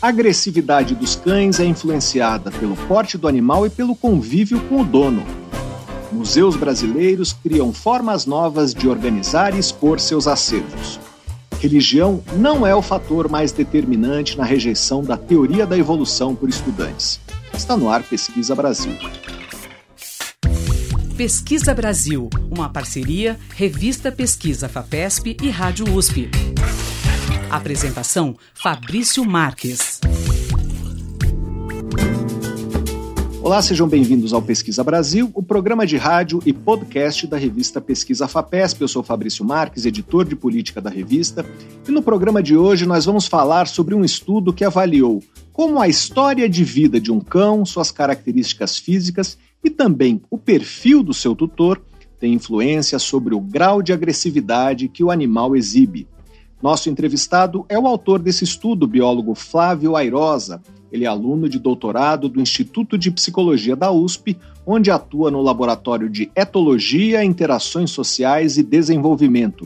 A agressividade dos cães é influenciada pelo porte do animal e pelo convívio com o dono. Museus brasileiros criam formas novas de organizar e expor seus acervos. Religião não é o fator mais determinante na rejeição da teoria da evolução por estudantes. Está no ar Pesquisa Brasil. Pesquisa Brasil, uma parceria Revista Pesquisa FAPESP e Rádio USP. Apresentação Fabrício Marques. Olá, sejam bem-vindos ao Pesquisa Brasil, o programa de rádio e podcast da revista Pesquisa FAPESP. Eu sou Fabrício Marques, editor de política da revista, e no programa de hoje nós vamos falar sobre um estudo que avaliou como a história de vida de um cão, suas características físicas e também o perfil do seu tutor tem influência sobre o grau de agressividade que o animal exibe. Nosso entrevistado é o autor desse estudo, biólogo Flávio Airosa. Ele é aluno de doutorado do Instituto de Psicologia da USP, onde atua no laboratório de etologia, interações sociais e desenvolvimento.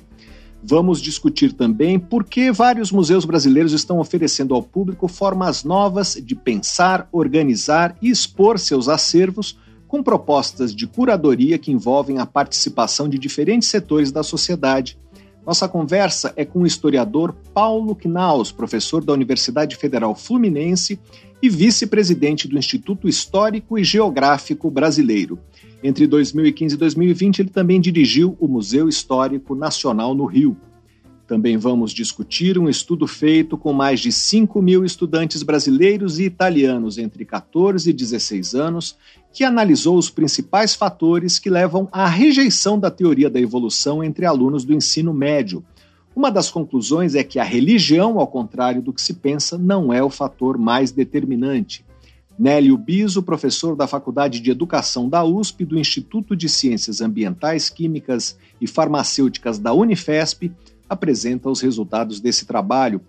Vamos discutir também por que vários museus brasileiros estão oferecendo ao público formas novas de pensar, organizar e expor seus acervos com propostas de curadoria que envolvem a participação de diferentes setores da sociedade nossa conversa é com o historiador Paulo Knaus, professor da Universidade Federal Fluminense e vice-presidente do Instituto Histórico e Geográfico Brasileiro. Entre 2015 e 2020, ele também dirigiu o Museu Histórico Nacional no Rio. Também vamos discutir um estudo feito com mais de 5 mil estudantes brasileiros e italianos entre 14 e 16 anos, que analisou os principais fatores que levam à rejeição da teoria da evolução entre alunos do ensino médio. Uma das conclusões é que a religião, ao contrário do que se pensa, não é o fator mais determinante. Nélio Biso, professor da Faculdade de Educação da USP do Instituto de Ciências Ambientais, Químicas e Farmacêuticas da Unifesp, apresenta os resultados desse trabalho.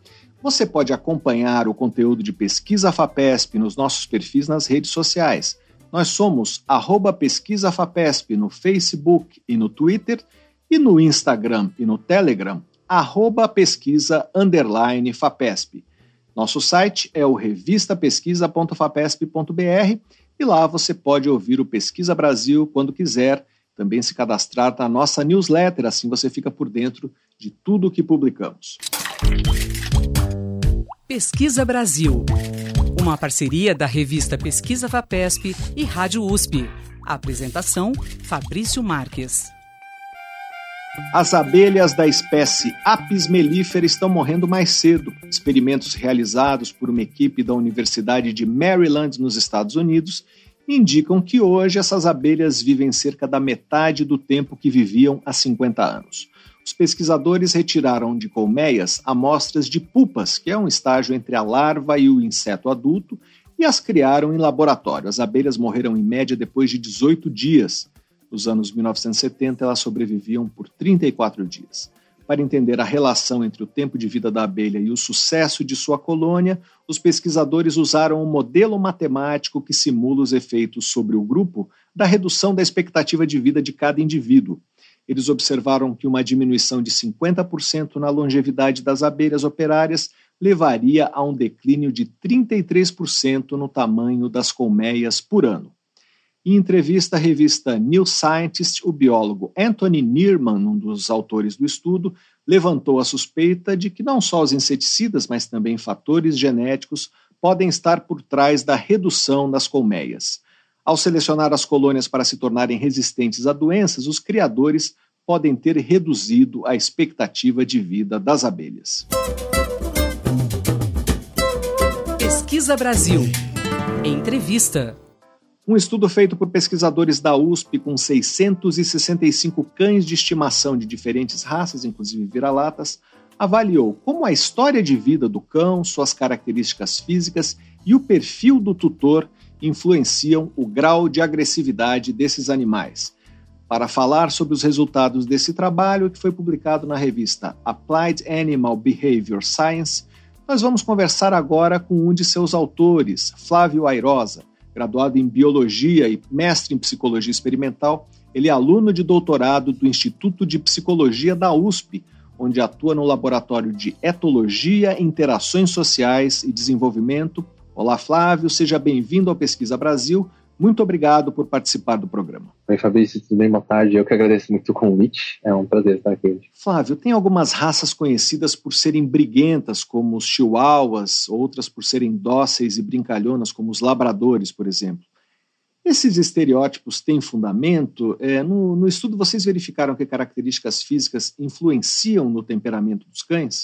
Você pode acompanhar o conteúdo de Pesquisa FAPESP nos nossos perfis nas redes sociais. Nós somos arroba Pesquisa FAPESP no Facebook e no Twitter e no Instagram e no Telegram, arroba pesquisa underline FAPESP. Nosso site é o revistapesquisa.fapesp.br e lá você pode ouvir o Pesquisa Brasil quando quiser, também se cadastrar na nossa newsletter, assim você fica por dentro de tudo o que publicamos. Pesquisa Brasil, uma parceria da revista Pesquisa Vapesp e Rádio USP. apresentação: Fabrício Marques. As abelhas da espécie Apis mellifera estão morrendo mais cedo. Experimentos realizados por uma equipe da Universidade de Maryland, nos Estados Unidos, indicam que hoje essas abelhas vivem cerca da metade do tempo que viviam há 50 anos os pesquisadores retiraram de colmeias amostras de pupas, que é um estágio entre a larva e o inseto adulto, e as criaram em laboratório. As abelhas morreram em média depois de 18 dias. Nos anos 1970, elas sobreviviam por 34 dias. Para entender a relação entre o tempo de vida da abelha e o sucesso de sua colônia, os pesquisadores usaram um modelo matemático que simula os efeitos sobre o grupo da redução da expectativa de vida de cada indivíduo eles observaram que uma diminuição de 50% na longevidade das abelhas operárias levaria a um declínio de 33% no tamanho das colmeias por ano. Em entrevista à revista New Scientist, o biólogo Anthony Neerman, um dos autores do estudo, levantou a suspeita de que não só os inseticidas, mas também fatores genéticos podem estar por trás da redução das colmeias. Ao selecionar as colônias para se tornarem resistentes a doenças, os criadores podem ter reduzido a expectativa de vida das abelhas. Pesquisa Brasil. Entrevista. Um estudo feito por pesquisadores da USP com 665 cães de estimação de diferentes raças, inclusive vira-latas, avaliou como a história de vida do cão, suas características físicas e o perfil do tutor influenciam o grau de agressividade desses animais. Para falar sobre os resultados desse trabalho, que foi publicado na revista Applied Animal Behavior Science, nós vamos conversar agora com um de seus autores, Flávio Airosa. Graduado em Biologia e mestre em Psicologia Experimental, ele é aluno de doutorado do Instituto de Psicologia da USP, onde atua no Laboratório de Etologia, Interações Sociais e Desenvolvimento. Olá, Flávio, seja bem-vindo ao Pesquisa Brasil. Muito obrigado por participar do programa. Oi, Fabrício, tudo bem? Boa tarde. Eu que agradeço muito o convite. É um prazer estar aqui hoje. Flávio, tem algumas raças conhecidas por serem briguentas, como os chihuahuas, outras por serem dóceis e brincalhonas, como os labradores, por exemplo. Esses estereótipos têm fundamento? É, no, no, estudo, vocês verificaram que características físicas influenciam no temperamento dos cães?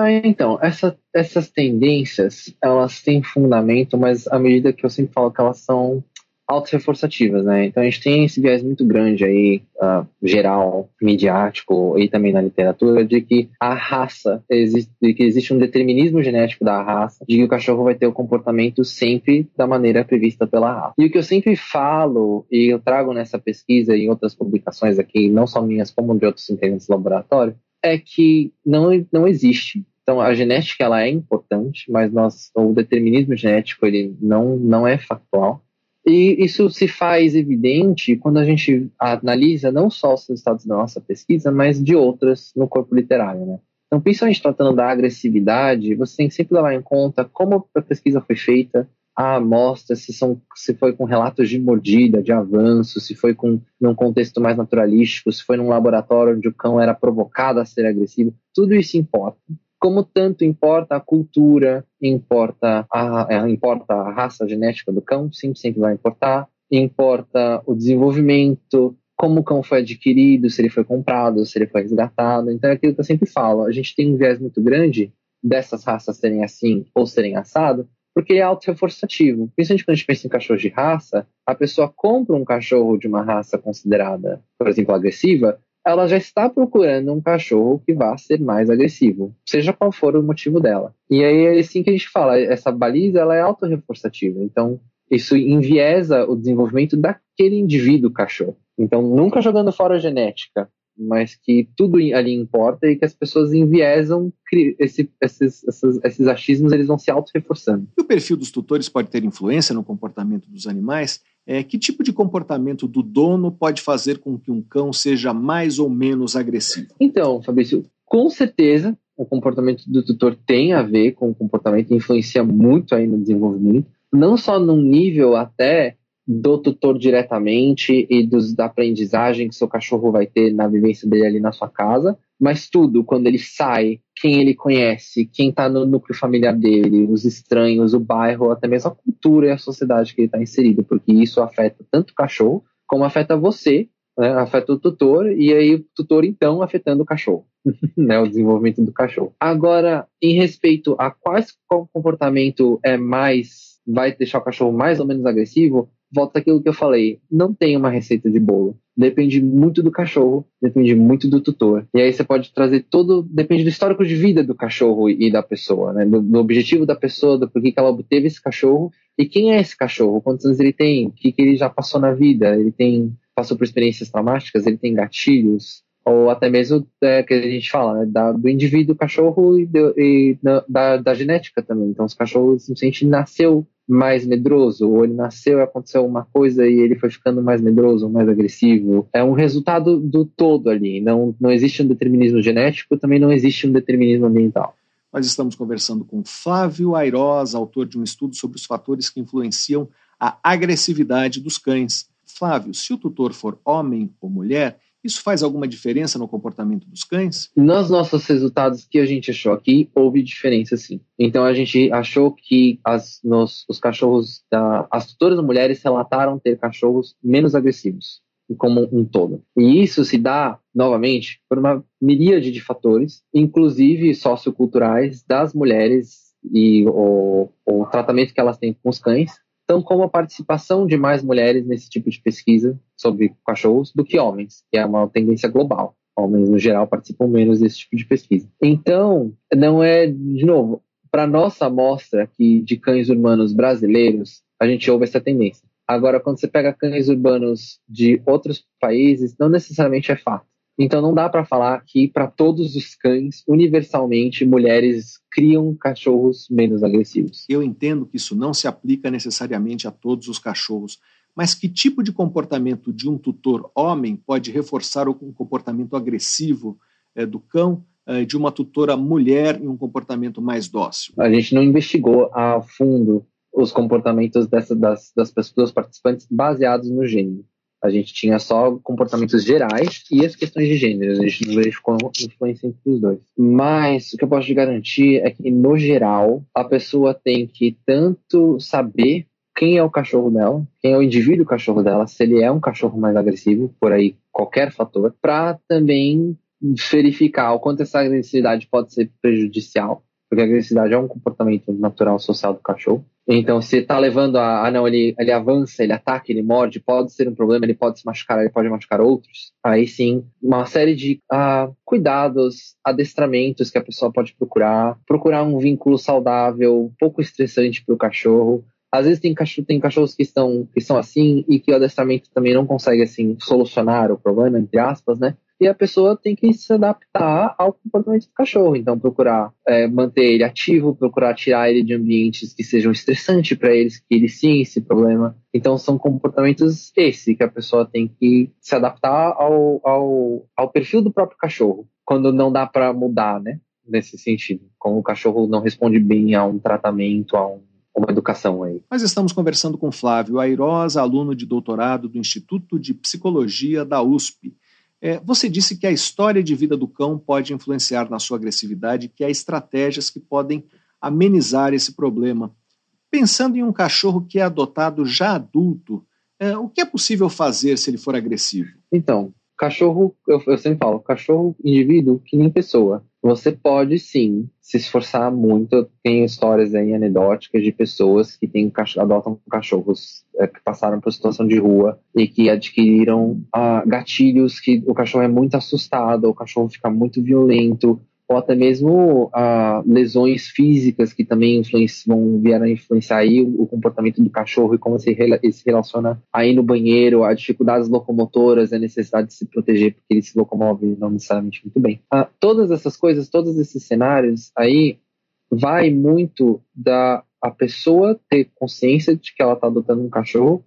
Ah, então, essa, essas tendências, elas têm fundamento, mas à medida que eu sempre falo que elas são autorreforçativas, né? Então a gente tem esse viés muito grande aí, uh, geral, midiático e também na literatura, de que a raça, existe, de que existe um determinismo genético da raça, de que o cachorro vai ter o comportamento sempre da maneira prevista pela raça. E o que eu sempre falo, e eu trago nessa pesquisa e em outras publicações aqui, não só minhas, como de outros integrantes do laboratório, é que não, não existe então, a genética ela é importante, mas nós, o determinismo genético ele não, não é factual. E isso se faz evidente quando a gente analisa não só os resultados da nossa pesquisa, mas de outras no corpo literário, né? Então, principalmente tratando da agressividade, você tem que sempre levar em conta como a pesquisa foi feita, a amostra, se, são, se foi com relatos de mordida, de avanço, se foi com num contexto mais naturalístico, se foi num laboratório onde o cão era provocado a ser agressivo, tudo isso importa. Como tanto importa a cultura, importa a, é, importa a raça genética do cão, sim, sempre vai importar, importa o desenvolvimento, como o cão foi adquirido, se ele foi comprado, se ele foi resgatado. Então é aquilo que eu sempre falo, a gente tem um viés muito grande dessas raças serem assim ou serem assado, porque é auto-reforçativo. Principalmente quando a gente pensa em cachorro de raça, a pessoa compra um cachorro de uma raça considerada, por exemplo, agressiva, ela já está procurando um cachorro que vá ser mais agressivo, seja qual for o motivo dela. E aí é assim que a gente fala, essa baliza ela é autorreforçativa, então isso enviesa o desenvolvimento daquele indivíduo cachorro. Então, nunca jogando fora a genética, mas que tudo ali importa e que as pessoas enviesam esse, esses, esses, esses achismos, eles vão se auto-reforçando. E o perfil dos tutores pode ter influência no comportamento dos animais? É, que tipo de comportamento do dono pode fazer com que um cão seja mais ou menos agressivo? Então, Fabrício, com certeza o comportamento do tutor tem a ver com o comportamento, influencia muito aí no desenvolvimento, não só num nível até do tutor diretamente e dos, da aprendizagem que seu cachorro vai ter na vivência dele ali na sua casa, mas tudo, quando ele sai, quem ele conhece, quem está no núcleo familiar dele, os estranhos, o bairro, até mesmo a cultura e a sociedade que ele está inserido, porque isso afeta tanto o cachorro como afeta você, né, afeta o tutor, e aí o tutor então afetando o cachorro, né, o desenvolvimento do cachorro. Agora, em respeito a quais comportamento é mais vai deixar o cachorro mais ou menos agressivo, volta aquilo que eu falei, não tem uma receita de bolo. Depende muito do cachorro, depende muito do tutor. E aí você pode trazer todo, depende do histórico de vida do cachorro e da pessoa, né? Do, do objetivo da pessoa, do porquê que ela obteve esse cachorro e quem é esse cachorro, quantos anos ele tem, o que, que ele já passou na vida, ele tem passou por experiências traumáticas, ele tem gatilhos, ou até mesmo é, que a gente fala né, da, do indivíduo cachorro e, do, e da, da, genética também. Então, os cachorros simplesmente nasceu mais medroso, ou ele nasceu e aconteceu uma coisa e ele foi ficando mais medroso, mais agressivo. É um resultado do todo ali. Não, não existe um determinismo genético, também não existe um determinismo ambiental. Nós estamos conversando com Flávio Airoz, autor de um estudo sobre os fatores que influenciam a agressividade dos cães. Flávio, se o tutor for homem ou mulher, isso faz alguma diferença no comportamento dos cães? Nos nossos resultados que a gente achou aqui, houve diferença sim. Então a gente achou que as, nos, os cachorros, da, as tutoras mulheres relataram ter cachorros menos agressivos, como um todo. E isso se dá, novamente, por uma miríade de fatores, inclusive socioculturais, das mulheres e o, o tratamento que elas têm com os cães, então como a participação de mais mulheres nesse tipo de pesquisa sobre cachorros do que homens, que é uma tendência global. Homens, no geral, participam menos desse tipo de pesquisa. Então, não é, de novo, para nossa amostra aqui de cães urbanos brasileiros, a gente ouve essa tendência. Agora, quando você pega cães urbanos de outros países, não necessariamente é fato. Então não dá para falar que para todos os cães, universalmente, mulheres criam cachorros menos agressivos. Eu entendo que isso não se aplica necessariamente a todos os cachorros, mas que tipo de comportamento de um tutor homem pode reforçar o comportamento agressivo é, do cão uh, de uma tutora mulher em um comportamento mais dócil? A gente não investigou a fundo os comportamentos dessa, das, das pessoas participantes baseados no gênero. A gente tinha só comportamentos gerais e as questões de gênero. A gente não verificou influência entre os dois. Mas o que eu posso te garantir é que, no geral, a pessoa tem que tanto saber quem é o cachorro dela, quem é o indivíduo cachorro dela, se ele é um cachorro mais agressivo, por aí qualquer fator, para também verificar o quanto essa agressividade pode ser prejudicial, porque a agressividade é um comportamento natural social do cachorro. Então, se está levando a, ah, não, ele, ele avança, ele ataca, ele morde, pode ser um problema, ele pode se machucar, ele pode machucar outros. Aí sim, uma série de ah, cuidados, adestramentos que a pessoa pode procurar, procurar um vínculo saudável, pouco estressante para o cachorro. Às vezes tem, cachorro, tem cachorros que estão, que são assim e que o adestramento também não consegue assim solucionar o problema, entre aspas, né? E a pessoa tem que se adaptar ao comportamento do cachorro. Então, procurar é, manter ele ativo, procurar tirar ele de ambientes que sejam estressantes para eles, que ele sim esse problema. Então, são comportamentos esse que a pessoa tem que se adaptar ao, ao, ao perfil do próprio cachorro, quando não dá para mudar, né? Nesse sentido. Como o cachorro não responde bem a um tratamento, a um uma educação aí. Nós estamos conversando com Flávio Airosa, aluno de doutorado do Instituto de Psicologia da USP. É, você disse que a história de vida do cão pode influenciar na sua agressividade, que há estratégias que podem amenizar esse problema. Pensando em um cachorro que é adotado já adulto, é, o que é possível fazer se ele for agressivo? Então, cachorro, eu, eu sempre falo, cachorro, indivíduo que nem pessoa. Você pode sim se esforçar muito. Eu tenho histórias aí anedóticas de pessoas que têm, adotam cachorros é, que passaram por situação de rua e que adquiriram ah, gatilhos que o cachorro é muito assustado, o cachorro fica muito violento, ou até mesmo ah, lesões físicas que também vão vir a influenciar aí o, o, comportamento do cachorro e como se ele se relaciona aí no banheiro, as dificuldades locomotoras, a necessidade de se proteger porque ele se locomove não necessariamente muito bem. Ah, todas essas coisas, todos esses cenários aí vai muito da a pessoa ter consciência de que ela está adotando um cachorro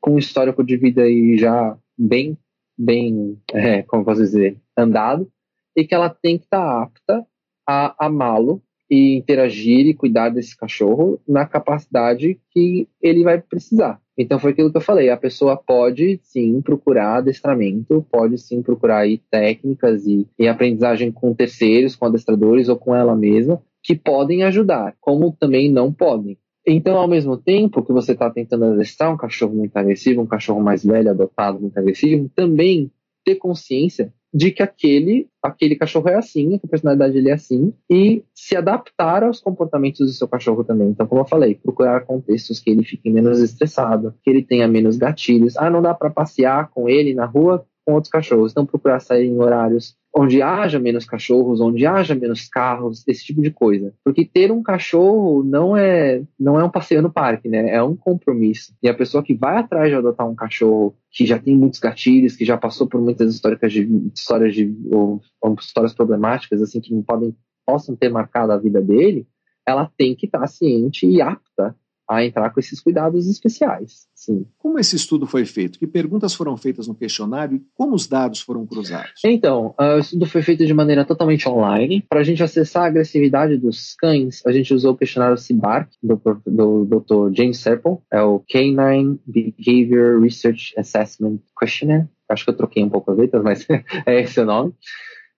com um histórico de vida aí já bem, bem, é, como posso dizer, andado, e que ela tem que estar tá apta a amá-lo e interagir e cuidar desse cachorro na capacidade que ele vai precisar. Então foi aquilo que eu falei, a pessoa pode sim procurar adestramento, pode sim procurar aí técnicas e, e aprendizagem com terceiros, com adestradores ou com ela mesma, que podem ajudar, como também não podem. Então, ao mesmo tempo que você está tentando adestrar um cachorro muito agressivo, um cachorro mais velho, adotado, muito agressivo, também ter consciência de que aquele, aquele cachorro é assim, que a personalidade dele é assim, e se adaptar aos comportamentos do seu cachorro também. Então, como eu falei, procurar contextos que ele fique menos estressado, que ele tenha menos gatilhos. Ah, não dá para passear com ele na rua com outros cachorros. Então, procurar sair em horários onde haja menos cachorros, onde haja menos carros, esse tipo de coisa. Porque ter um cachorro não é não é um passeio no parque, né? É um compromisso. E a pessoa que vai atrás de adotar um cachorro que já tem muitos gatilhos, que já passou por muitas histórias de histórias de ou, ou histórias problemáticas assim que não podem possam ter marcado a vida dele, ela tem que estar ciente e apta a entrar com esses cuidados especiais. Sim. Como esse estudo foi feito? Que perguntas foram feitas no questionário e como os dados foram cruzados? Então, uh, o estudo foi feito de maneira totalmente online. Para a gente acessar a agressividade dos cães, a gente usou o questionário CIBARC, do, do Dr. James Serpel, é o Canine Behavior Research Assessment Questionnaire. Acho que eu troquei um pouco as letras, mas é esse o nome.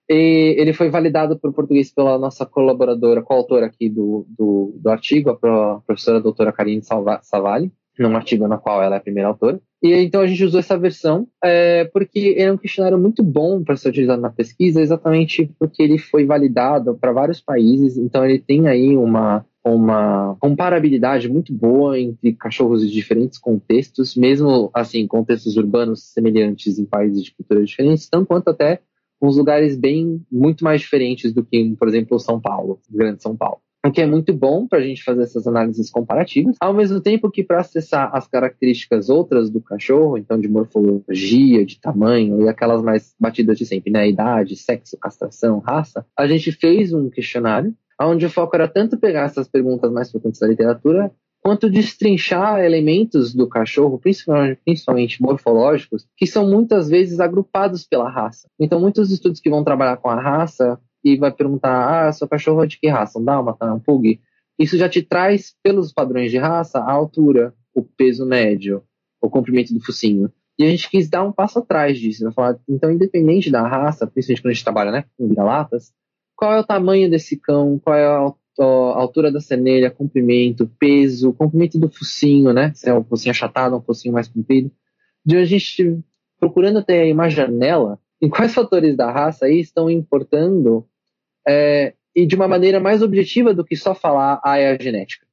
E ele foi validado para o português pela nossa colaboradora, coautora aqui do, do, do artigo, a professora doutora Karine Savali, num artigo na qual ela é a primeira autora. E então a gente usou essa versão é, porque é um questionário muito bom para ser utilizado na pesquisa, exatamente porque ele foi validado para vários países, então ele tem aí uma, uma comparabilidade muito boa entre cachorros de diferentes contextos, mesmo assim, contextos urbanos semelhantes em países de culturas diferentes, tanto quanto até uns lugares bem muito mais diferentes do que, por exemplo, São Paulo, Grande São Paulo. O que é muito bom para a gente fazer essas análises comparativas, ao mesmo tempo que para acessar as características outras do cachorro, então de morfologia, de tamanho e aquelas mais batidas de sempre, né? Idade, sexo, castração, raça, a gente fez um questionário onde o foco era tanto pegar essas perguntas mais frequentes da literatura, quanto destrinchar elementos do cachorro, principalmente, principalmente, morfológicos, que são muitas vezes agrupados pela raça. Então, muitos estudos que vão trabalhar com a raça e vai perguntar: ah, seu cachorro é de que raça? Um dálmata, um pug? Isso já te traz, pelos padrões de raça, a altura, o peso médio, o comprimento do focinho. E a gente quis dar um passo atrás disso. Né? Falar, então, independente da raça, principalmente quando a gente trabalha né, com vira-latas, qual é o tamanho desse cão, qual é a, altura da cenelha, comprimento, peso, comprimento do focinho, né? Se é um focinho achatado, um focinho mais comprido. De a gente procurando ter uma janela em quais fatores da raça aí estão importando é, e de uma maneira mais objetiva do que só falar ah, é a genética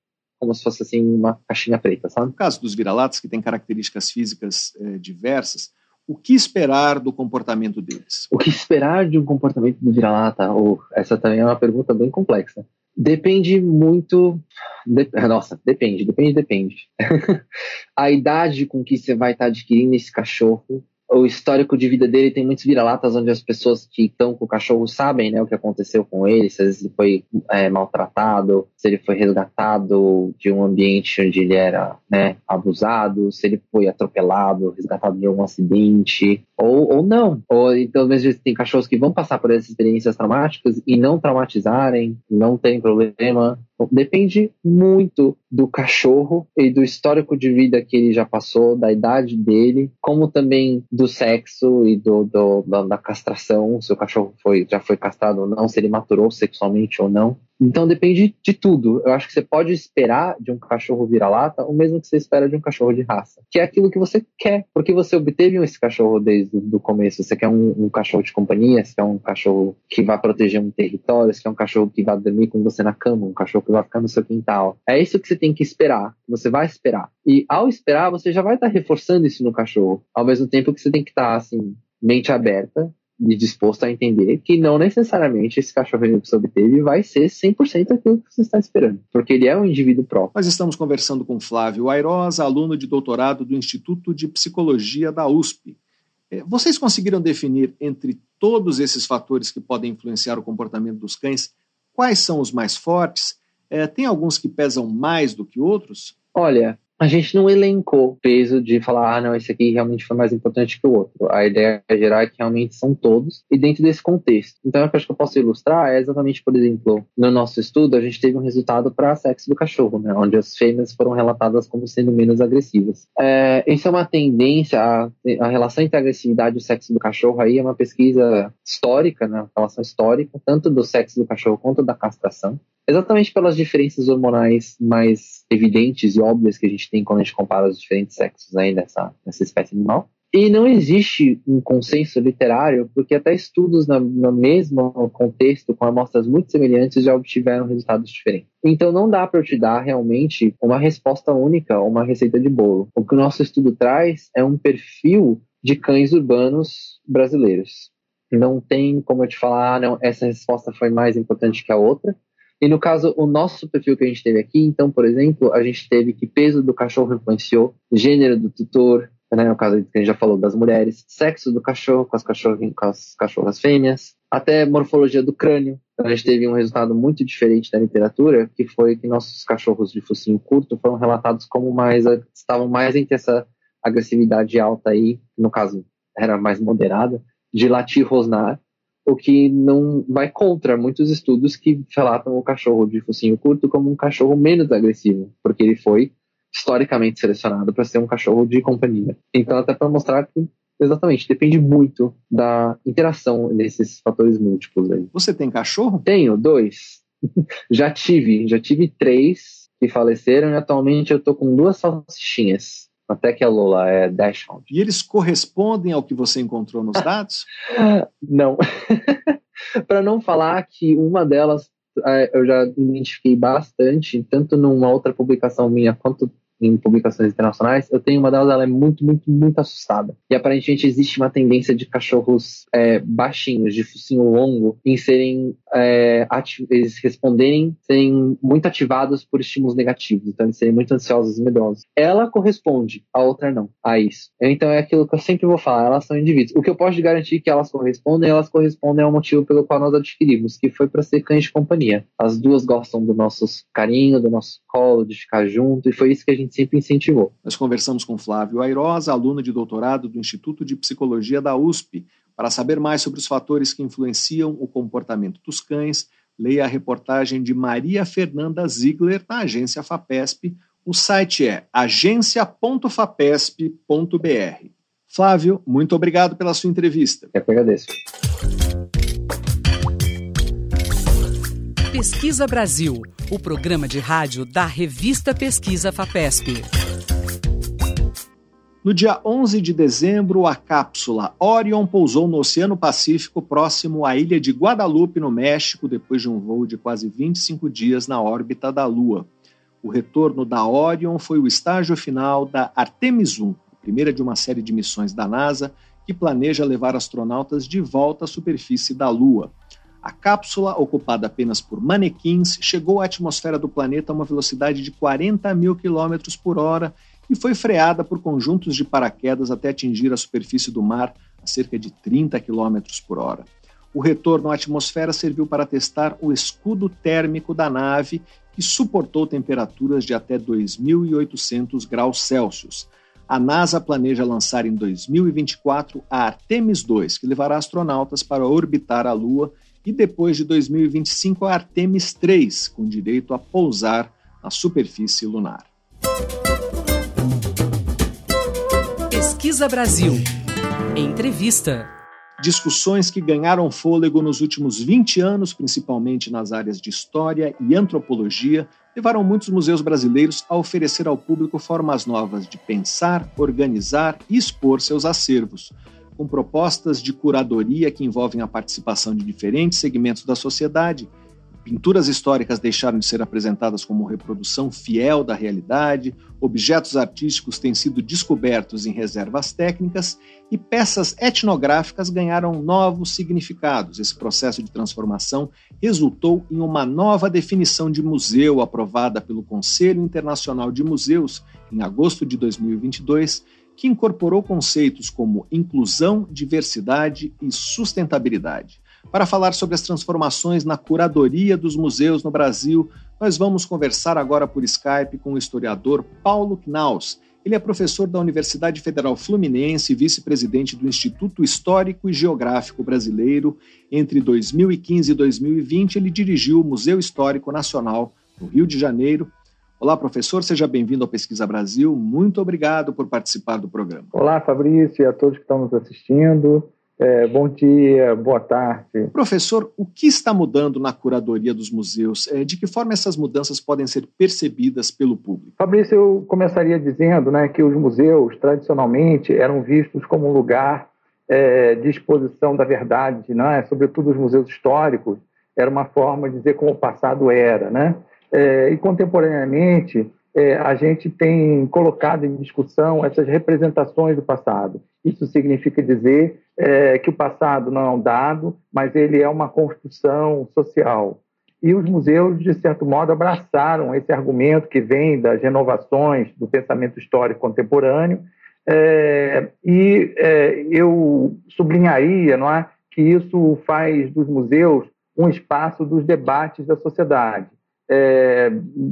como se fosse assim uma caixinha preta, sabe? No caso dos vira-latas, que têm características físicas é, diversas, o que esperar do comportamento deles? O que esperar de um comportamento do vira-lata? Oh, essa também é uma pergunta bem complexa. Depende muito. De, nossa, depende, depende, depende. a idade com que você vai estar adquirindo esse cachorro o histórico de vida dele tem muitos vira-latas onde as pessoas que estão com o cachorro sabem né, o que aconteceu com ele, se ele foi é, maltratado, se ele foi resgatado de um ambiente onde ele era né, abusado, se ele foi atropelado, resgatado de algum acidente, ou, ou não. Ou então, às vezes, tem cachorros que vão passar por essas experiências traumáticas e não traumatizarem, não tem problema. Depende muito do cachorro e do histórico de vida que ele já passou, da idade dele, como também do sexo e do, do da, da, castração, se o cachorro foi, já foi castrado ou não, se ele maturou sexualmente ou não. Então depende de tudo. Eu acho que você pode esperar de um cachorro vira-lata o mesmo que você espera de um cachorro de raça, que é aquilo que você quer, porque você obteve esse cachorro desde o começo. Você quer um, um, cachorro de companhia, você quer um cachorro que vai proteger um território, você quer um cachorro que vai dormir com você na cama, um cachorro que vai ficar no seu quintal. É isso que você tem que esperar, você vai esperar. E ao esperar, você já vai estar reforçando isso no cachorro, ao mesmo tempo que você tem que estar assim mente aberta disposto a entender que não necessariamente esse cachorrinho que você obteve vai ser 100% aquilo que você está esperando, porque ele é um indivíduo próprio. Nós estamos conversando com Flávio Airosa, aluno de doutorado do Instituto de Psicologia da USP. É, vocês conseguiram definir entre todos esses fatores que podem influenciar o comportamento dos cães quais são os mais fortes? É, tem alguns que pesam mais do que outros? Olha, a gente não elencou peso de falar, ah, não, esse aqui realmente foi mais importante que o outro. A ideia geral é que realmente são todos, e dentro desse contexto. Então, o que eu acho que eu posso ilustrar é exatamente, por exemplo, no nosso estudo, a gente teve um resultado para sexo do cachorro, né, onde as fêmeas foram relatadas como sendo menos agressivas. É, isso é uma tendência, a, a relação entre a agressividade e o sexo do cachorro aí é uma pesquisa histórica, né, uma relação histórica, tanto do sexo do cachorro quanto da castração exatamente pelas diferenças hormonais mais evidentes e óbvias que a gente tem quando a gente compara os diferentes sexos aí nessa, nessa espécie animal. E não existe um consenso literário, porque até estudos na, no mesmo contexto, com amostras muito semelhantes, já obtiveram resultados diferentes. Então não dá para eu te dar realmente uma resposta única, uma receita de bolo. O que o nosso estudo traz é um perfil de cães urbanos brasileiros. Não tem como eu te falar, ah, não, essa resposta foi mais importante que a outra, e no caso, o nosso perfil que a gente teve aqui, então, por exemplo, a gente teve que peso do cachorro influenciou, gênero do tutor, né, no caso que a gente já falou das mulheres, sexo do cachorro com as, com as cachorras fêmeas, até morfologia do crânio. Então, a gente teve um resultado muito diferente da literatura, que foi que nossos cachorros de focinho curto foram relatados como mais estavam mais entre essa agressividade alta aí, no caso era mais moderada, de latir rosnar, o que não vai contra muitos estudos que relatam o cachorro de focinho curto como um cachorro menos agressivo, porque ele foi historicamente selecionado para ser um cachorro de companhia. Então, até para mostrar que exatamente depende muito da interação desses fatores múltiplos aí. Você tem cachorro? Tenho dois. já tive, já tive três que faleceram e atualmente eu tô com duas salsichinhas. Até que a Lola é Dachshund. E eles correspondem ao que você encontrou nos dados? não. Para não falar que uma delas é, eu já identifiquei bastante, tanto numa outra publicação minha quanto em publicações internacionais, eu tenho uma delas, ela é muito, muito, muito assustada. E aparentemente existe uma tendência de cachorros é, baixinhos, de focinho longo, em serem, é, eles responderem, serem muito ativados por estímulos negativos, então eles serem muito ansiosos e medrosos. Ela corresponde, a outra não, a isso. Então é aquilo que eu sempre vou falar, elas são indivíduos. O que eu posso garantir que elas correspondem, elas correspondem ao motivo pelo qual nós adquirimos, que foi para ser cães de companhia. As duas gostam do nosso carinho, do nosso colo, de ficar junto, e foi isso que a gente sempre incentivou. Nós conversamos com Flávio Airosa, aluno de doutorado do Instituto de Psicologia da USP. Para saber mais sobre os fatores que influenciam o comportamento dos cães, leia a reportagem de Maria Fernanda Ziegler na agência FAPESP. O site é agência.fapesp.br. Flávio, muito obrigado pela sua entrevista. Eu que agradeço. Pesquisa Brasil, o programa de rádio da revista Pesquisa FAPESP. No dia 11 de dezembro, a cápsula Orion pousou no Oceano Pacífico, próximo à ilha de Guadalupe, no México, depois de um voo de quase 25 dias na órbita da Lua. O retorno da Orion foi o estágio final da Artemis 1, a primeira de uma série de missões da NASA que planeja levar astronautas de volta à superfície da Lua. A cápsula, ocupada apenas por manequins, chegou à atmosfera do planeta a uma velocidade de 40 mil quilômetros por hora e foi freada por conjuntos de paraquedas até atingir a superfície do mar a cerca de 30 km por hora. O retorno à atmosfera serviu para testar o escudo térmico da nave, que suportou temperaturas de até 2.800 graus Celsius. A NASA planeja lançar em 2024 a Artemis 2, que levará astronautas para orbitar a Lua, e depois de 2025 a Artemis 3, com direito a pousar na superfície lunar. Pesquisa Brasil. Entrevista. Discussões que ganharam fôlego nos últimos 20 anos, principalmente nas áreas de história e antropologia, levaram muitos museus brasileiros a oferecer ao público formas novas de pensar, organizar e expor seus acervos, com propostas de curadoria que envolvem a participação de diferentes segmentos da sociedade Pinturas históricas deixaram de ser apresentadas como reprodução fiel da realidade, objetos artísticos têm sido descobertos em reservas técnicas e peças etnográficas ganharam novos significados. Esse processo de transformação resultou em uma nova definição de museu aprovada pelo Conselho Internacional de Museus em agosto de 2022, que incorporou conceitos como inclusão, diversidade e sustentabilidade. Para falar sobre as transformações na curadoria dos museus no Brasil, nós vamos conversar agora por Skype com o historiador Paulo Knaus. Ele é professor da Universidade Federal Fluminense e vice-presidente do Instituto Histórico e Geográfico Brasileiro. Entre 2015 e 2020, ele dirigiu o Museu Histórico Nacional no Rio de Janeiro. Olá, professor, seja bem-vindo ao Pesquisa Brasil. Muito obrigado por participar do programa. Olá, Fabrício, e a todos que estão nos assistindo. É, bom dia, boa tarde. Professor, o que está mudando na curadoria dos museus? É, de que forma essas mudanças podem ser percebidas pelo público? Fabrício, eu começaria dizendo né, que os museus, tradicionalmente, eram vistos como um lugar é, de exposição da verdade, né? sobretudo os museus históricos, era uma forma de dizer como o passado era. Né? É, e, contemporaneamente, é, a gente tem colocado em discussão essas representações do passado. Isso significa dizer é, que o passado não é um dado, mas ele é uma construção social. E os museus, de certo modo, abraçaram esse argumento que vem das renovações do pensamento histórico contemporâneo. É, e é, eu sublinharia não é, que isso faz dos museus um espaço dos debates da sociedade é,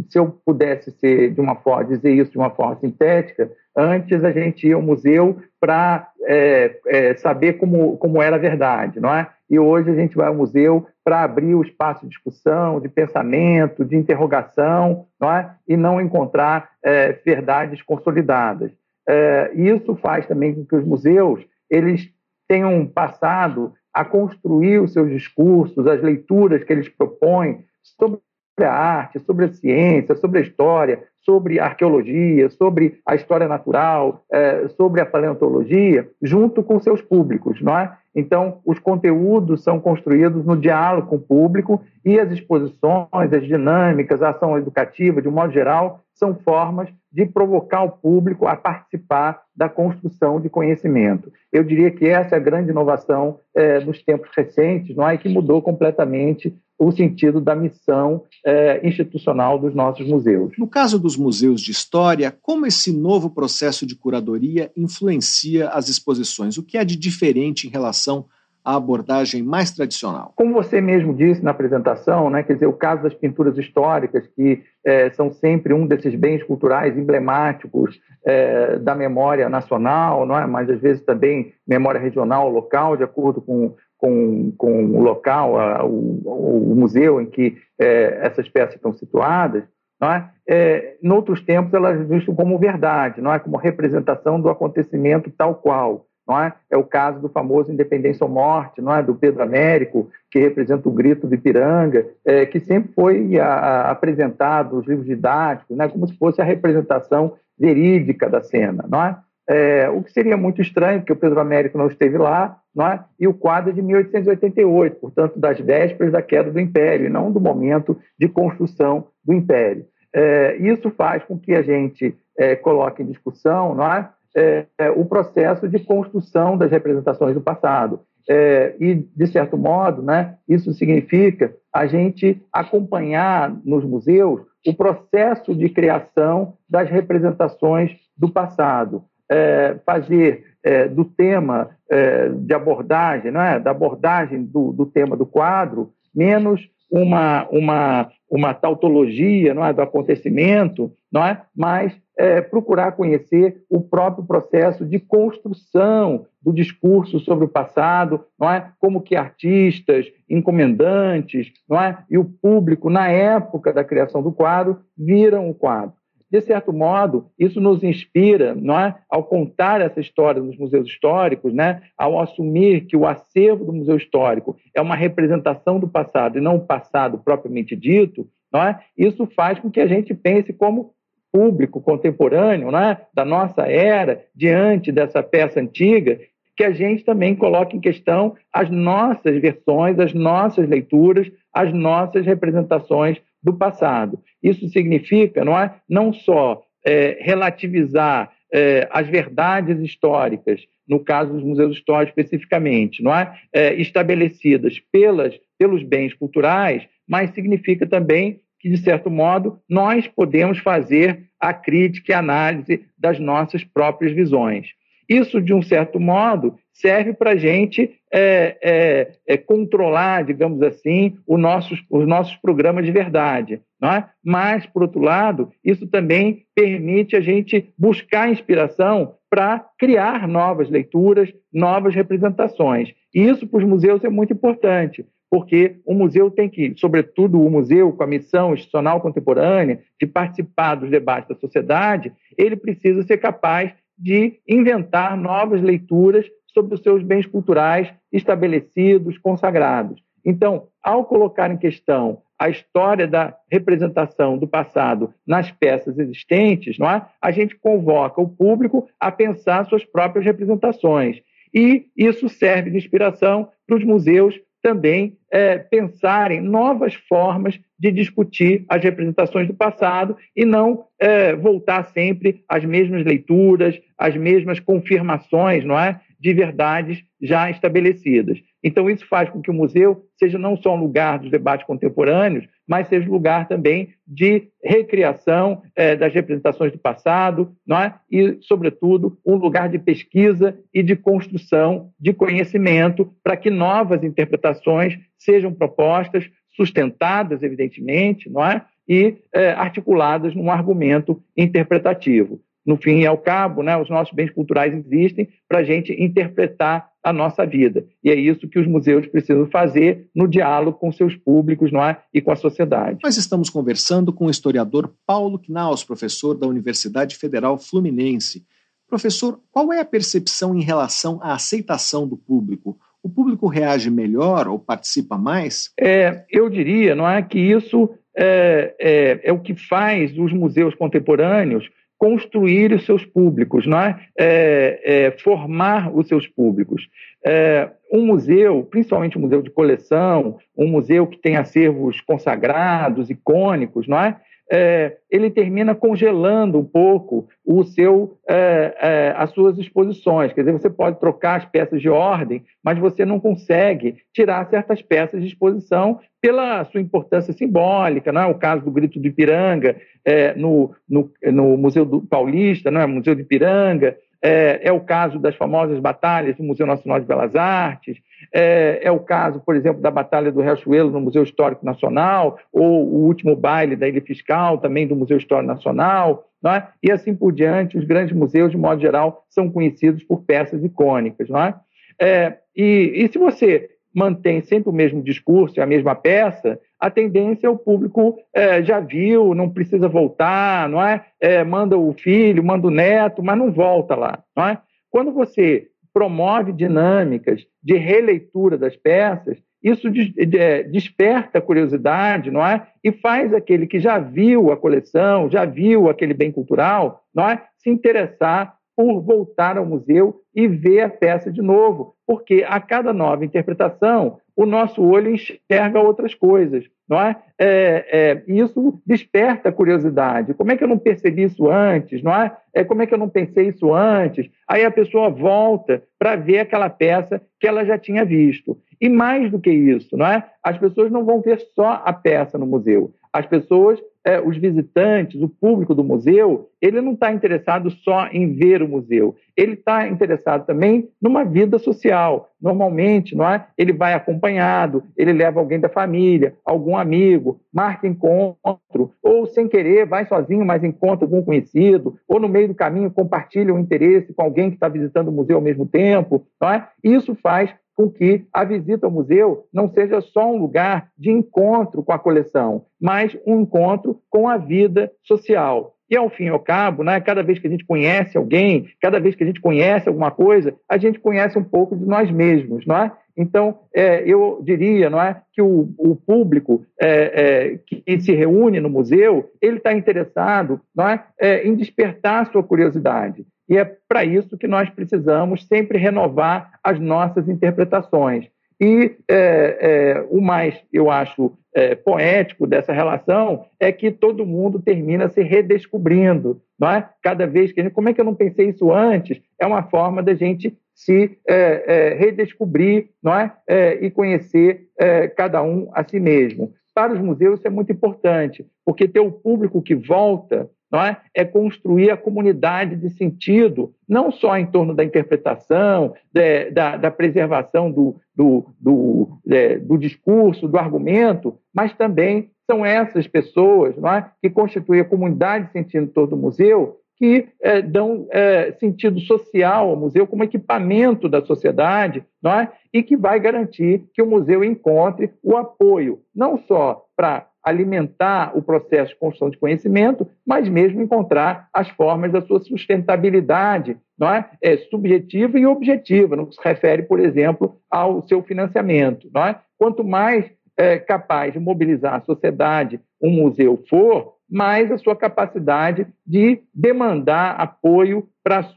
se eu pudesse ser de uma forma, dizer isso de uma forma sintética, antes a gente ia ao museu para é, é, saber como, como era a verdade, não é? E hoje a gente vai ao museu para abrir o espaço de discussão, de pensamento, de interrogação, não é? E não encontrar é, verdades consolidadas. É, isso faz também com que os museus eles tenham passado a construir os seus discursos, as leituras que eles propõem sobre sobre a arte, sobre a ciência, sobre a história, sobre a arqueologia, sobre a história natural, é, sobre a paleontologia, junto com seus públicos, não é? Então, os conteúdos são construídos no diálogo com o público e as exposições, as dinâmicas, a ação educativa, de um modo geral, são formas de provocar o público a participar da construção de conhecimento. Eu diria que essa é a grande inovação é, nos tempos recentes, não é? que mudou completamente o sentido da missão é, institucional dos nossos museus. No caso dos museus de história, como esse novo processo de curadoria influencia as exposições? O que é de diferente em relação a abordagem mais tradicional? Como você mesmo disse na apresentação, né, quer dizer, o caso das pinturas históricas, que é, são sempre um desses bens culturais emblemáticos é, da memória nacional, não é? mas às vezes também memória regional, local, de acordo com, com, com o local, a, o, o, museu em que é, essas peças estão situadas, não é? É, em outros tempos elas vistas como verdade, não é como representação do acontecimento tal qual. Não é? é o caso do famoso Independência ou Morte, não é? do Pedro Américo, que representa o grito do Ipiranga, é, que sempre foi a, a, apresentado nos livros didáticos, né? como se fosse a representação verídica da cena. Não é? É? o que seria muito estranho, porque o Pedro Américo não esteve lá, não é? e o quadro de 1888, portanto, das vésperas da queda do Império, e não do momento de construção do Império. É, isso faz com que a gente é, coloque em discussão não é? é, é, o processo de construção das representações do passado. É, e, de certo modo, né, isso significa a gente acompanhar nos museus o processo de criação das representações do passado, é, fazer é, do tema é, de abordagem, né, da abordagem do, do tema do quadro, menos uma, uma, uma tautologia não é, do acontecimento, não é? mas é, procurar conhecer o próprio processo de construção do discurso sobre o passado, não é? como que artistas, encomendantes não é? e o público, na época da criação do quadro, viram o quadro. De certo modo, isso nos inspira, não é? Ao contar essa história nos museus históricos, né? Ao assumir que o acervo do museu histórico é uma representação do passado e não o passado propriamente dito, não é? Isso faz com que a gente pense como público contemporâneo, não é? Da nossa era, diante dessa peça antiga, que a gente também coloque em questão as nossas versões, as nossas leituras, as nossas representações do passado. Isso significa, não é, não só é, relativizar é, as verdades históricas, no caso dos museus históricos especificamente, não é, é estabelecidas pelas, pelos bens culturais, mas significa também que, de certo modo, nós podemos fazer a crítica e análise das nossas próprias visões. Isso, de um certo modo, serve para a gente é, é, é, controlar, digamos assim, nossos, os nossos programas de verdade. É? Mas, por outro lado, isso também permite a gente buscar inspiração para criar novas leituras, novas representações. E isso para os museus é muito importante, porque o museu tem que, sobretudo o museu com a missão institucional contemporânea de participar dos debates da sociedade, ele precisa ser capaz de inventar novas leituras sobre os seus bens culturais estabelecidos, consagrados. Então, ao colocar em questão a história da representação do passado nas peças existentes, não é? a gente convoca o público a pensar suas próprias representações. E isso serve de inspiração para os museus também é, pensarem novas formas de discutir as representações do passado e não é, voltar sempre às mesmas leituras, às mesmas confirmações, não é, de verdades já estabelecidas. Então isso faz com que o museu seja não só um lugar dos debates contemporâneos, mas seja lugar também de recriação é, das representações do passado, não é? E sobretudo um lugar de pesquisa e de construção de conhecimento para que novas interpretações sejam propostas, sustentadas, evidentemente, não é? e é, articuladas num argumento interpretativo. No fim e ao cabo, né, os nossos bens culturais existem para a gente interpretar a nossa vida. E é isso que os museus precisam fazer no diálogo com seus públicos não é? e com a sociedade. Nós estamos conversando com o historiador Paulo Knaus, professor da Universidade Federal Fluminense. Professor, qual é a percepção em relação à aceitação do público? o público reage melhor ou participa mais? É, eu diria, não é, que isso é, é, é, o que faz os museus contemporâneos construir os seus públicos, não é? é, é formar os seus públicos. É, um museu, principalmente um museu de coleção, um museu que tem acervos consagrados, icônicos, não é? É, ele termina congelando um pouco o seu, é, é, as suas exposições. Quer dizer, você pode trocar as peças de ordem, mas você não consegue tirar certas peças de exposição pela sua importância simbólica. Não é? O caso do Grito do Ipiranga, é, no, no, no, Museu do Paulista, não é? Museu de Ipiranga, É, é, o caso das famosas batalhas do Museu Nacional de Belas Artes, é, é, o caso, por exemplo, da Batalha do Riachuelo no Museu Histórico Nacional, ou o último baile da Ilha Fiscal, também do Museu Histórico Nacional, é? e assim por diante. Os grandes museus, de modo geral, são conhecidos por peças icônicas. Não é? é e, e se você mantém sempre o mesmo discurso e a mesma peça, a tendência é o público é, já viu, não precisa voltar, não é? é? Manda o filho, manda o neto, mas não volta lá, não é? Quando você promove dinâmicas de releitura das peças, isso é, desperta curiosidade, não é? E faz aquele que já viu a coleção, já viu aquele bem cultural, não é? Se interessar por voltar ao museu e ver a peça de novo, porque a cada nova interpretação o nosso olho enxerga outras coisas, não é? é, é isso desperta curiosidade. Como é que eu não percebi isso antes, não é? é como é que eu não pensei isso antes? Aí a pessoa volta para ver aquela peça que ela já tinha visto. E mais do que isso, não é? As pessoas não vão ver só a peça no museu. As pessoas é, os visitantes, o público do museu, ele não está interessado só em ver o museu, ele está interessado também numa vida social. Normalmente, não é? Ele vai acompanhado, ele leva alguém da família, algum amigo, marca encontro, ou sem querer vai sozinho, mas encontra algum conhecido, ou no meio do caminho compartilha um interesse com alguém que está visitando o museu ao mesmo tempo, não é? Isso faz com que a visita ao museu não seja só um lugar de encontro com a coleção, mas um encontro com a vida social. E ao fim e ao cabo, né, cada vez que a gente conhece alguém, cada vez que a gente conhece alguma coisa, a gente conhece um pouco de nós mesmos, não é? Então, é, eu diria, não é, que o, o público é, é, que se reúne no museu, ele está interessado, não é, é em despertar sua curiosidade. E é para isso que nós precisamos sempre renovar as nossas interpretações. E é, é, o mais, eu acho, é, poético dessa relação é que todo mundo termina se redescobrindo, não é? Cada vez que a gente, como é que eu não pensei isso antes? É uma forma da gente se é, é, redescobrir, não é? é e conhecer cada um a si mesmo. Para os museus isso é muito importante, porque ter o público que volta não é? é construir a comunidade de sentido, não só em torno da interpretação, de, da, da, preservação do, do, do, de, do, discurso, do argumento, mas também são essas pessoas não é? que constituem a comunidade de sentido em torno do museu que é, dão é, sentido social ao museu como equipamento da sociedade, não é? e que vai garantir que o museu encontre o apoio, não só para alimentar o processo de construção de conhecimento, mas mesmo encontrar as formas da sua sustentabilidade, não é? é subjetiva e objetiva, no que se refere, por exemplo, ao seu financiamento. Não é? Quanto mais é, capaz de mobilizar a sociedade um museu for, mais a sua capacidade de demandar apoio para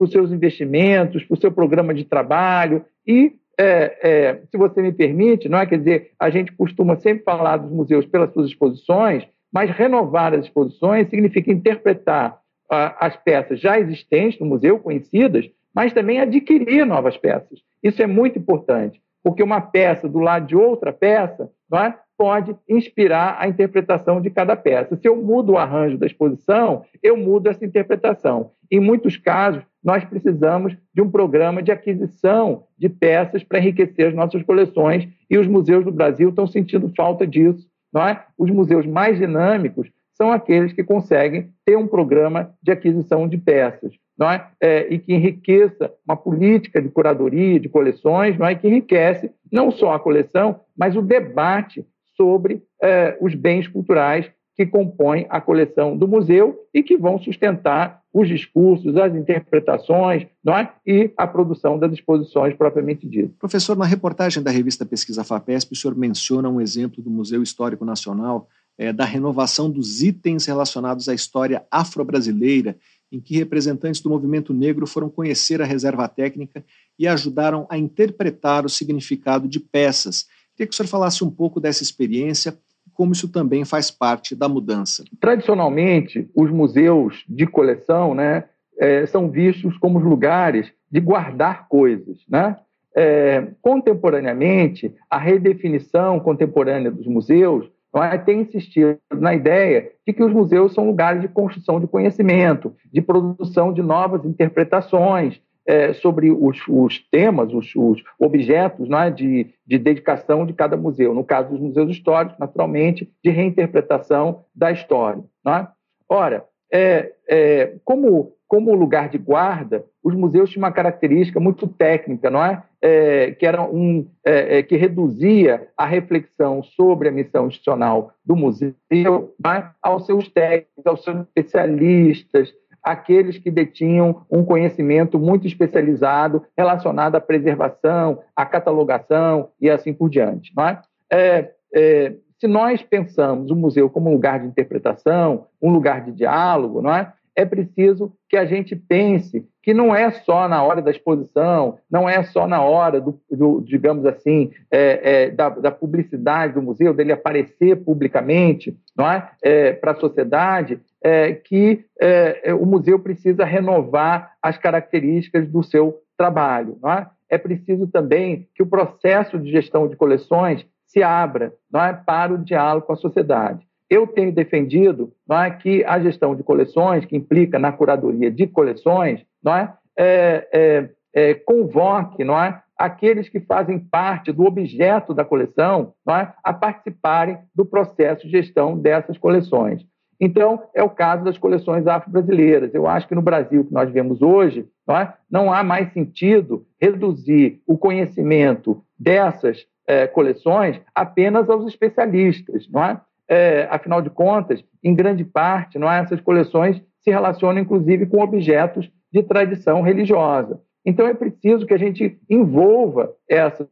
os seus investimentos, para o seu programa de trabalho e é, é, se você me permite, não é? Quer dizer, a gente costuma sempre falar dos museus pelas suas exposições, mas renovar as exposições significa interpretar ah, as peças já existentes no museu, conhecidas, mas também adquirir novas peças. Isso é muito importante, porque uma peça do lado de outra peça é? pode inspirar a interpretação de cada peça. Se eu mudo o arranjo da exposição, eu mudo essa interpretação. Em muitos casos, nós precisamos de um programa de aquisição de peças para enriquecer as nossas coleções e os museus do Brasil estão sentindo falta disso. Não é? Os museus mais dinâmicos são aqueles que conseguem ter um programa de aquisição de peças. Não é? é? e que enriqueça uma política de curadoria de coleções, não é? que enriquece não só a coleção, mas o debate sobre eh, os bens culturais que compõem a coleção do museu e que vão sustentar os discursos, as interpretações não é? e a produção das exposições propriamente ditas. Professor, na reportagem da revista Pesquisa FAPESP, o senhor menciona um exemplo do Museu Histórico Nacional é, da renovação dos itens relacionados à história afro-brasileira, em que representantes do movimento negro foram conhecer a reserva técnica e ajudaram a interpretar o significado de peças Queria que o senhor falasse um pouco dessa experiência como isso também faz parte da mudança. Tradicionalmente, os museus de coleção né, é, são vistos como lugares de guardar coisas. Né? É, contemporaneamente, a redefinição contemporânea dos museus é? tem insistido na ideia de que os museus são lugares de construção de conhecimento, de produção de novas interpretações, é, sobre os, os temas, os, os objetos né, de, de, dedicação de cada museu. No caso dos museus históricos, naturalmente, de reinterpretação da história. Né? Ora, é, é, como, como lugar de guarda, os museus tinham uma característica muito técnica, não é? é que era um é, é, que reduzia a reflexão sobre a missão institucional do museu é? aos seus técnicos, aos seus especialistas, aqueles que detinham um conhecimento muito especializado relacionado à preservação, à catalogação e assim por diante. Não é? é, é se nós pensamos o museu como um lugar de interpretação, um lugar de diálogo, não é? é preciso que a gente pense que não é só na hora da exposição, não é só na hora do, do digamos assim, é, é, da, da, publicidade do museu, dele aparecer publicamente, não é, é para a sociedade, é, que é, o museu precisa renovar as características do seu trabalho, é? É preciso também que o processo de gestão de coleções se abra, é, para o diálogo com a sociedade. Eu tenho defendido é, que a gestão de coleções, que implica na curadoria de coleções, é, é, é, é convoque é, aqueles que fazem parte do objeto da coleção é, a participarem do processo de gestão dessas coleções. Então, é o caso das coleções afro-brasileiras. Eu acho que no Brasil que nós vemos hoje, não, é, não há mais sentido reduzir o conhecimento dessas é, coleções apenas aos especialistas. Não é? é, afinal de contas, em grande parte, não é? essas coleções se relacionam, inclusive, com objetos de tradição religiosa. Então, é preciso que a gente envolva essas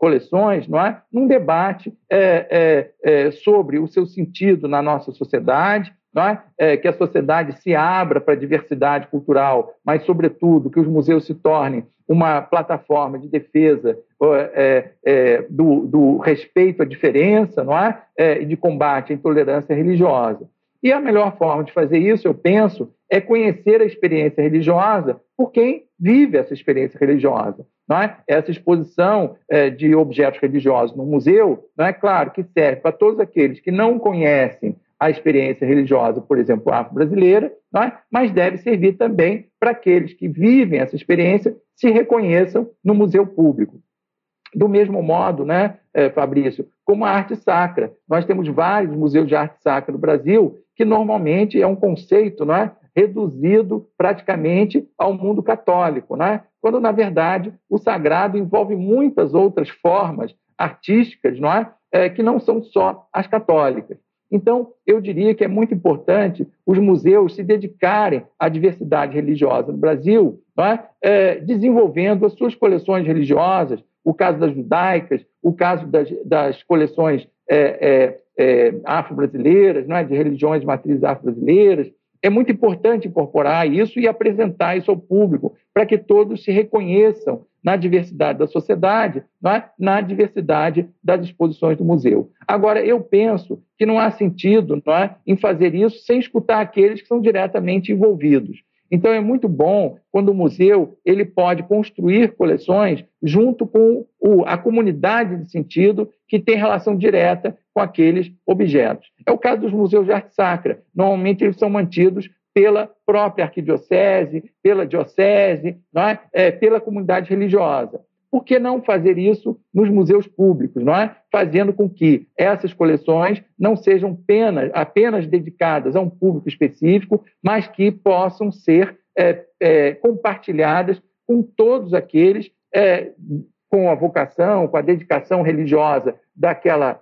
coleções não é? num debate é, é, é, sobre o seu sentido na nossa sociedade, não é? é que a sociedade se abra para a diversidade cultural, mas, sobretudo, que os museus se tornem uma plataforma de defesa é, é, do, do, respeito à diferença não é? e de combate à intolerância religiosa. E a melhor forma de fazer isso, eu penso, é conhecer a experiência religiosa por quem vive essa experiência religiosa. Não é? Essa exposição é, de objetos religiosos no museu, não é claro que serve para todos aqueles que não conhecem a experiência religiosa, por exemplo, afro-brasileira, é? mas deve servir também para aqueles que vivem essa experiência se reconheçam no museu público. Do mesmo modo, né, eh, Fabrício, como a arte sacra. Nós temos vários museus de arte sacra no Brasil que normalmente é um conceito não é, reduzido praticamente ao mundo católico, não é? quando, na verdade, o sagrado envolve muitas outras formas artísticas não é? é que não são só as católicas. Então, eu diria que é muito importante os museus se dedicarem à diversidade religiosa no Brasil, é? É, desenvolvendo as suas coleções religiosas, o caso das judaicas, o caso das, das coleções é, é, é afro-brasileiras, de religiões de matrizes afro-brasileiras. É muito importante incorporar isso e apresentar isso ao público, para que todos se reconheçam na diversidade da sociedade, é? na diversidade das exposições do museu. Agora, eu penso que não há sentido não é, em fazer isso sem escutar aqueles que são diretamente envolvidos. Então, é muito bom quando o museu ele pode construir coleções junto com o, a comunidade de sentido que tem relação direta com aqueles objetos. É o caso dos museus de arte sacra. Normalmente, eles são mantidos pela própria arquidiocese, pela diocese, é? É, pela comunidade religiosa. Por que não fazer isso nos museus públicos, não é? Fazendo com que essas coleções não sejam apenas, apenas dedicadas a um público específico, mas que possam ser é, é, compartilhadas com todos aqueles é, com a vocação, com a dedicação religiosa daquela,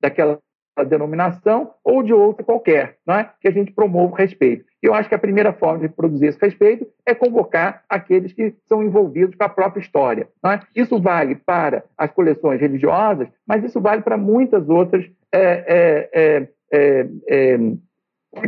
daquela denominação ou de outra qualquer, não é? que a gente promova o respeito. Eu acho que a primeira forma de produzir esse respeito é convocar aqueles que são envolvidos com a própria história. É? Isso vale para as coleções religiosas, mas isso vale para muitas outras é, é, é, é,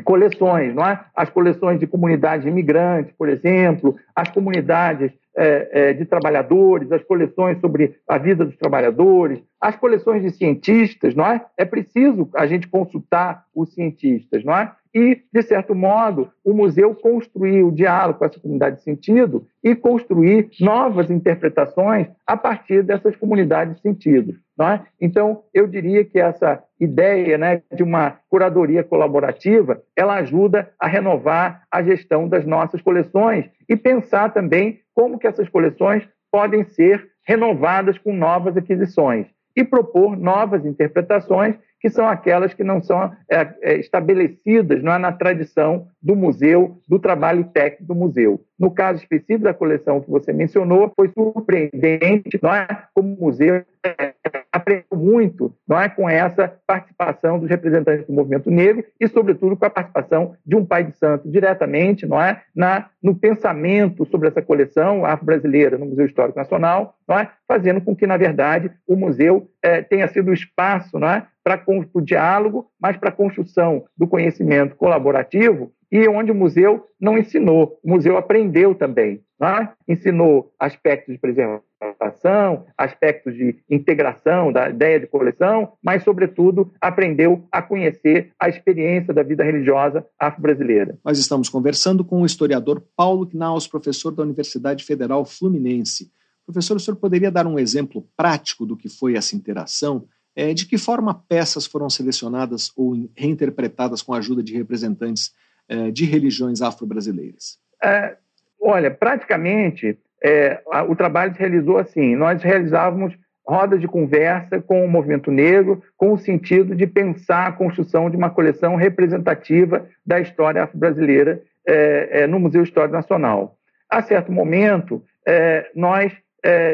coleções, não é? As coleções de comunidades imigrantes, por exemplo, as comunidades é, é, de trabalhadores, as coleções sobre a vida dos trabalhadores, as coleções de cientistas, não é? É preciso a gente consultar os cientistas, não é? E, de certo modo, o museu construir o diálogo com essa comunidade de sentido e construir novas interpretações a partir dessas comunidades de sentido. É? Então, eu diria que essa ideia né, de uma curadoria colaborativa, ela ajuda a renovar a gestão das nossas coleções e pensar também como que essas coleções podem ser renovadas com novas aquisições e propor novas interpretações que são aquelas que não são é, é, estabelecidas não é, na tradição do museu, do trabalho técnico do museu. No caso específico da coleção que você mencionou, foi surpreendente, não é, como o museu é, aprendeu muito não é, com essa participação dos representantes do movimento negro e, sobretudo, com a participação de um pai de santo diretamente não é, na, no pensamento sobre essa coleção afro-brasileira no Museu Histórico Nacional, não é, fazendo com que, na verdade, o museu é, tenha sido o espaço não é, para o diálogo, mas para a construção do conhecimento colaborativo e onde o museu não ensinou, o museu aprendeu também. É? Ensinou aspectos de preservação, aspectos de integração da ideia de coleção, mas, sobretudo, aprendeu a conhecer a experiência da vida religiosa afro-brasileira. Nós estamos conversando com o historiador Paulo Knaus, professor da Universidade Federal Fluminense. Professor, o senhor poderia dar um exemplo prático do que foi essa interação? É, de que forma peças foram selecionadas ou reinterpretadas com a ajuda de representantes é, de religiões afro-brasileiras? É, olha, praticamente é, o trabalho se realizou assim: nós realizávamos rodas de conversa com o movimento negro, com o sentido de pensar a construção de uma coleção representativa da história afro-brasileira é, é, no Museu Histórico Nacional. A certo momento, é, nós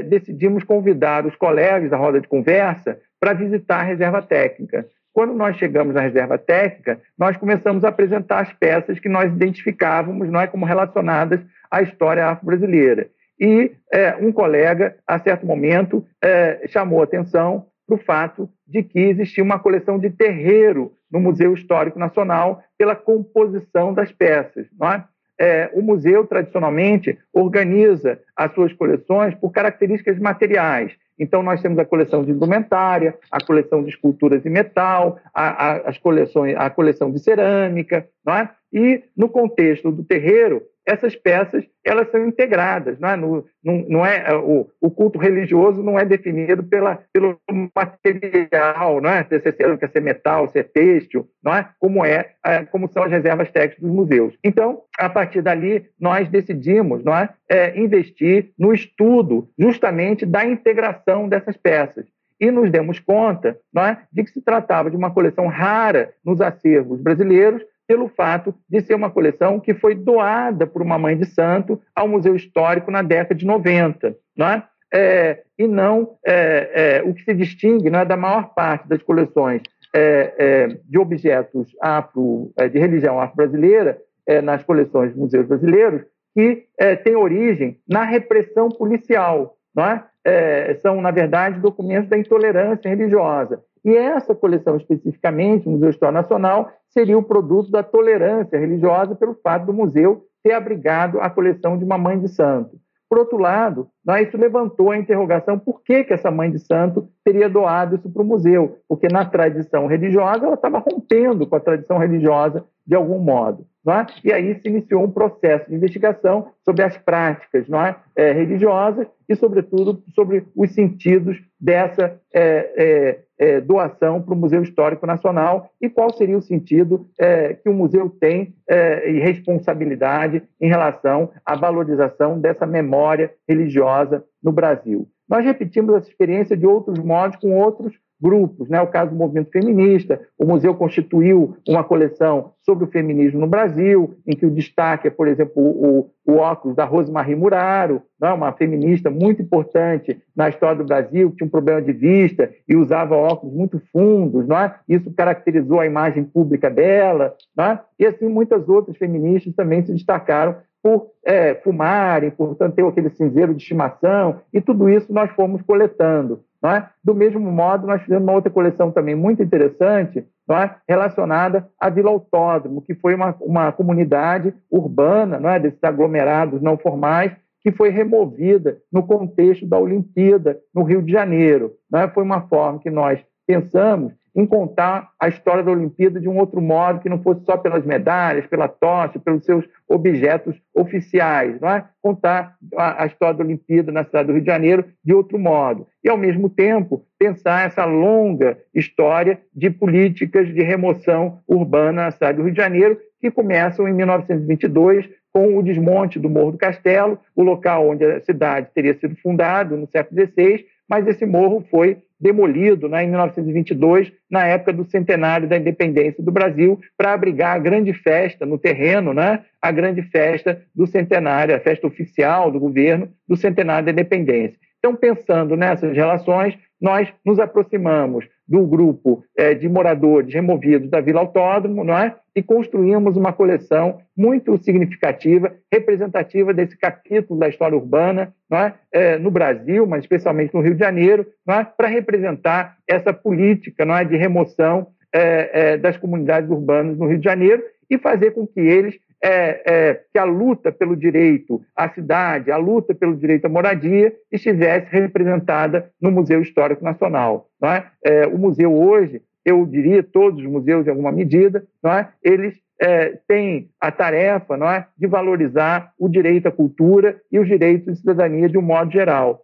decidimos convidar os colegas da roda de conversa para visitar a reserva técnica. Quando nós chegamos na reserva técnica, nós começamos a apresentar as peças que nós identificávamos não é, como relacionadas à história afro-brasileira. E é, um colega, a certo momento, é, chamou atenção para o fato de que existia uma coleção de terreiro no Museu Histórico Nacional pela composição das peças. Não é? É, o museu, tradicionalmente, organiza as suas coleções por características materiais. Então, nós temos a coleção de indumentária, a coleção de esculturas em metal, a, a, as coleções, a coleção de cerâmica, não é? E, no contexto do terreiro, essas peças elas são integradas, não é? No, não, não é o, o, culto religioso não é definido pela, pelo material, não é? Se é, quer ser metal, se é têxtil, não é? Como é, é, como são as reservas técnicas dos museus. Então, a partir dali, nós decidimos, não é, é investir no estudo justamente da integração dessas peças e nos demos conta não é, de que se tratava de uma coleção rara nos acervos brasileiros, pelo fato de ser uma coleção que foi doada por uma mãe de santo ao Museu Histórico na década de 90. Não é? É, e não é, é, o que se distingue não é, da maior parte das coleções é, é, de objetos afro, é, de religião afro-brasileira nas coleções dos museus brasileiros, que tem origem na repressão policial. Não é? são, na verdade, documentos da intolerância religiosa. E essa coleção especificamente, o Museu Histórico Nacional, seria o produto da tolerância religiosa pelo fato do museu ter abrigado a coleção de uma mãe de santo. Por outro lado, né, isso levantou a interrogação por que, que essa mãe de santo teria doado isso para o museu, porque na tradição religiosa ela estava rompendo com a tradição religiosa de algum modo. É? E aí se iniciou um processo de investigação sobre as práticas não é? É, religiosas e, sobretudo, sobre os sentidos dessa é, é, é doação para o Museu Histórico Nacional e qual seria o sentido é, que o museu tem e responsabilidade em relação à valorização dessa memória religiosa no Brasil. Nós repetimos essa experiência de outros modos com outros grupos, né? O caso do movimento feminista, o museu constituiu uma coleção sobre o feminismo no Brasil, em que o destaque é, por exemplo, o, o óculos da Rosemarie Muraro, né? uma feminista muito importante na história do Brasil, que tinha um problema de vista e usava óculos muito fundos, não é? Isso caracterizou a imagem pública dela, não é? E assim muitas outras feministas também se destacaram por é, fumarem, por ter aquele cinzeiro de estimação, e tudo isso nós fomos coletando. É? Do mesmo modo, nós fizemos uma outra coleção também muito interessante, é? relacionada à Vila Autódromo, que foi uma, uma comunidade urbana, não é? desses aglomerados não formais, que foi removida no contexto da Olimpíada no Rio de Janeiro. É? Foi uma forma que nós pensamos em contar a história da Olimpíada de um outro modo, que não fosse só pelas medalhas, pela tocha, pelos seus objetos oficiais, não é? Contar a, a história da Olimpíada na cidade do Rio de Janeiro de outro modo. E, ao mesmo tempo, pensar essa longa história de políticas de remoção urbana na cidade do Rio de Janeiro, que começam em 1922 com o desmonte do Morro do Castelo, o local onde a cidade teria sido fundada no século XVI, mas esse morro foi demolido né, em 1922, na época do centenário da independência do Brasil, para abrigar a grande festa no terreno, né, a grande festa do centenário, a festa oficial do governo do centenário da independência. Então, pensando nessas relações, nós nos aproximamos do grupo é, de moradores removidos da Vila Autódromo não é? e construímos uma coleção muito significativa, representativa desse capítulo da história urbana não é? é no Brasil, mas especialmente no Rio de Janeiro, não é? para representar essa política não é? de remoção é, é, das comunidades urbanas no Rio de Janeiro e fazer com que eles é, é, que a luta pelo direito à cidade, a luta pelo direito à moradia, estivesse representada no Museu Histórico Nacional. É? é o museu hoje, eu diria, todos os museus, em alguma medida, é? eles é, têm a tarefa de valorizar o direito à cultura e os direitos de cidadania de um modo geral.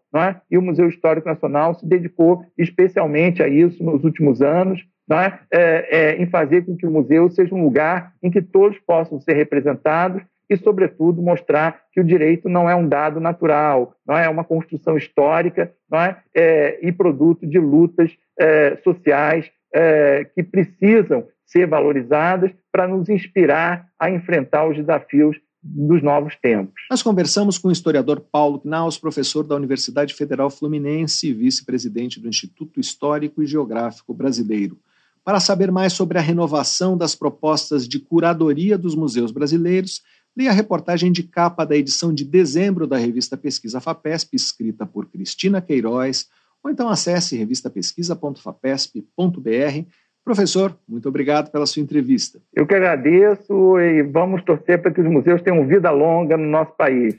E o Museu Histórico Nacional se dedicou especialmente a isso nos últimos anos, é? É, é, em fazer com que o museu seja um lugar em que todos possam ser representados e, sobretudo, mostrar que o direito não é um dado natural, não é uma construção histórica não é? é e produto de lutas é, sociais é, que precisam ser valorizadas para nos inspirar a enfrentar os desafios dos novos tempos. Nós conversamos com o historiador Paulo Knaus, professor da Universidade Federal Fluminense e vice-presidente do Instituto Histórico e Geográfico Brasileiro. Para saber mais sobre a renovação das propostas de curadoria dos museus brasileiros, leia a reportagem de capa da edição de dezembro da revista Pesquisa FAPESP, escrita por Cristina Queiroz, ou então acesse revistapesquisa.fapesp.br. Professor, muito obrigado pela sua entrevista. Eu que agradeço e vamos torcer para que os museus tenham vida longa no nosso país.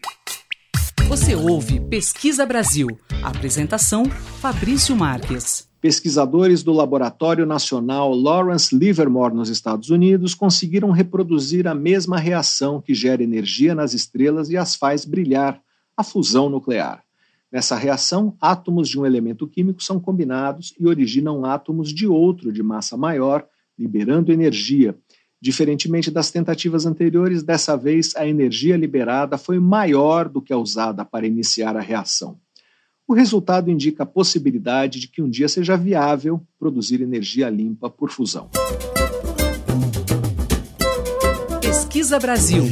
Você ouve Pesquisa Brasil. Apresentação: Fabrício Marques. Pesquisadores do Laboratório Nacional Lawrence Livermore nos Estados Unidos conseguiram reproduzir a mesma reação que gera energia nas estrelas e as faz brilhar, a fusão nuclear. Nessa reação, átomos de um elemento químico são combinados e originam átomos de outro de massa maior, liberando energia. Diferentemente das tentativas anteriores, dessa vez a energia liberada foi maior do que a usada para iniciar a reação. O resultado indica a possibilidade de que um dia seja viável produzir energia limpa por fusão. Pesquisa Brasil.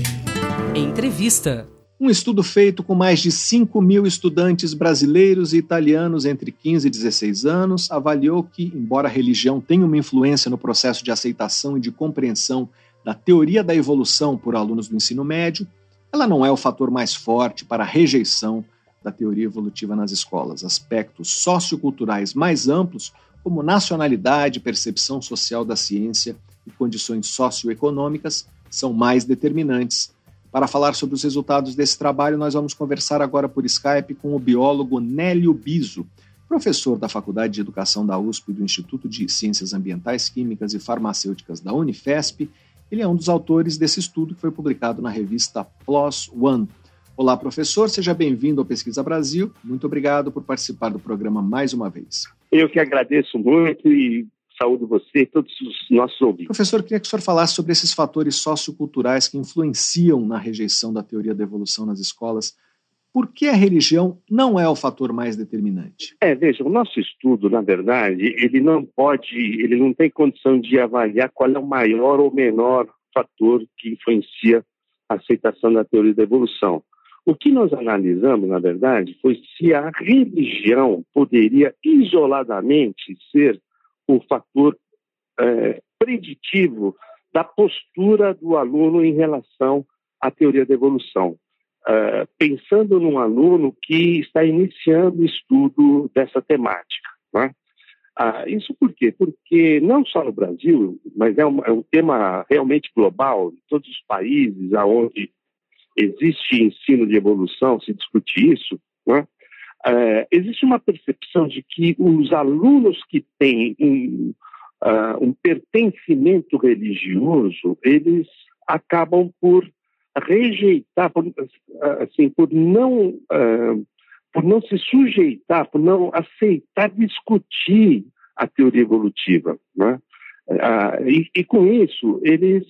Entrevista. Um estudo feito com mais de 5 mil estudantes brasileiros e italianos entre 15 e 16 anos avaliou que, embora a religião tenha uma influência no processo de aceitação e de compreensão da teoria da evolução por alunos do ensino médio, ela não é o fator mais forte para a rejeição da teoria evolutiva nas escolas. Aspectos socioculturais mais amplos, como nacionalidade, percepção social da ciência e condições socioeconômicas, são mais determinantes. Para falar sobre os resultados desse trabalho, nós vamos conversar agora por Skype com o biólogo Nélio Biso, professor da Faculdade de Educação da USP e do Instituto de Ciências Ambientais, Químicas e Farmacêuticas da Unifesp. Ele é um dos autores desse estudo que foi publicado na revista PLOS ONE, Olá, professor, seja bem-vindo ao Pesquisa Brasil. Muito obrigado por participar do programa mais uma vez. Eu que agradeço muito e saúdo você e todos os nossos ouvintes. Professor, queria que o senhor falasse sobre esses fatores socioculturais que influenciam na rejeição da teoria da evolução nas escolas. Por que a religião não é o fator mais determinante? É, veja, o nosso estudo, na verdade, ele não pode, ele não tem condição de avaliar qual é o maior ou menor fator que influencia a aceitação da teoria da evolução. O que nós analisamos, na verdade, foi se a religião poderia isoladamente ser o fator é, preditivo da postura do aluno em relação à teoria da evolução. É, pensando num aluno que está iniciando o estudo dessa temática. Né? Ah, isso por quê? Porque não só no Brasil, mas é um, é um tema realmente global, em todos os países aonde existe ensino de evolução, se discute isso, né? É, existe uma percepção de que os alunos que têm um, uh, um pertencimento religioso, eles acabam por rejeitar, por, assim, por não, uh, por não se sujeitar, por não aceitar discutir a teoria evolutiva, né? E, e, com isso eles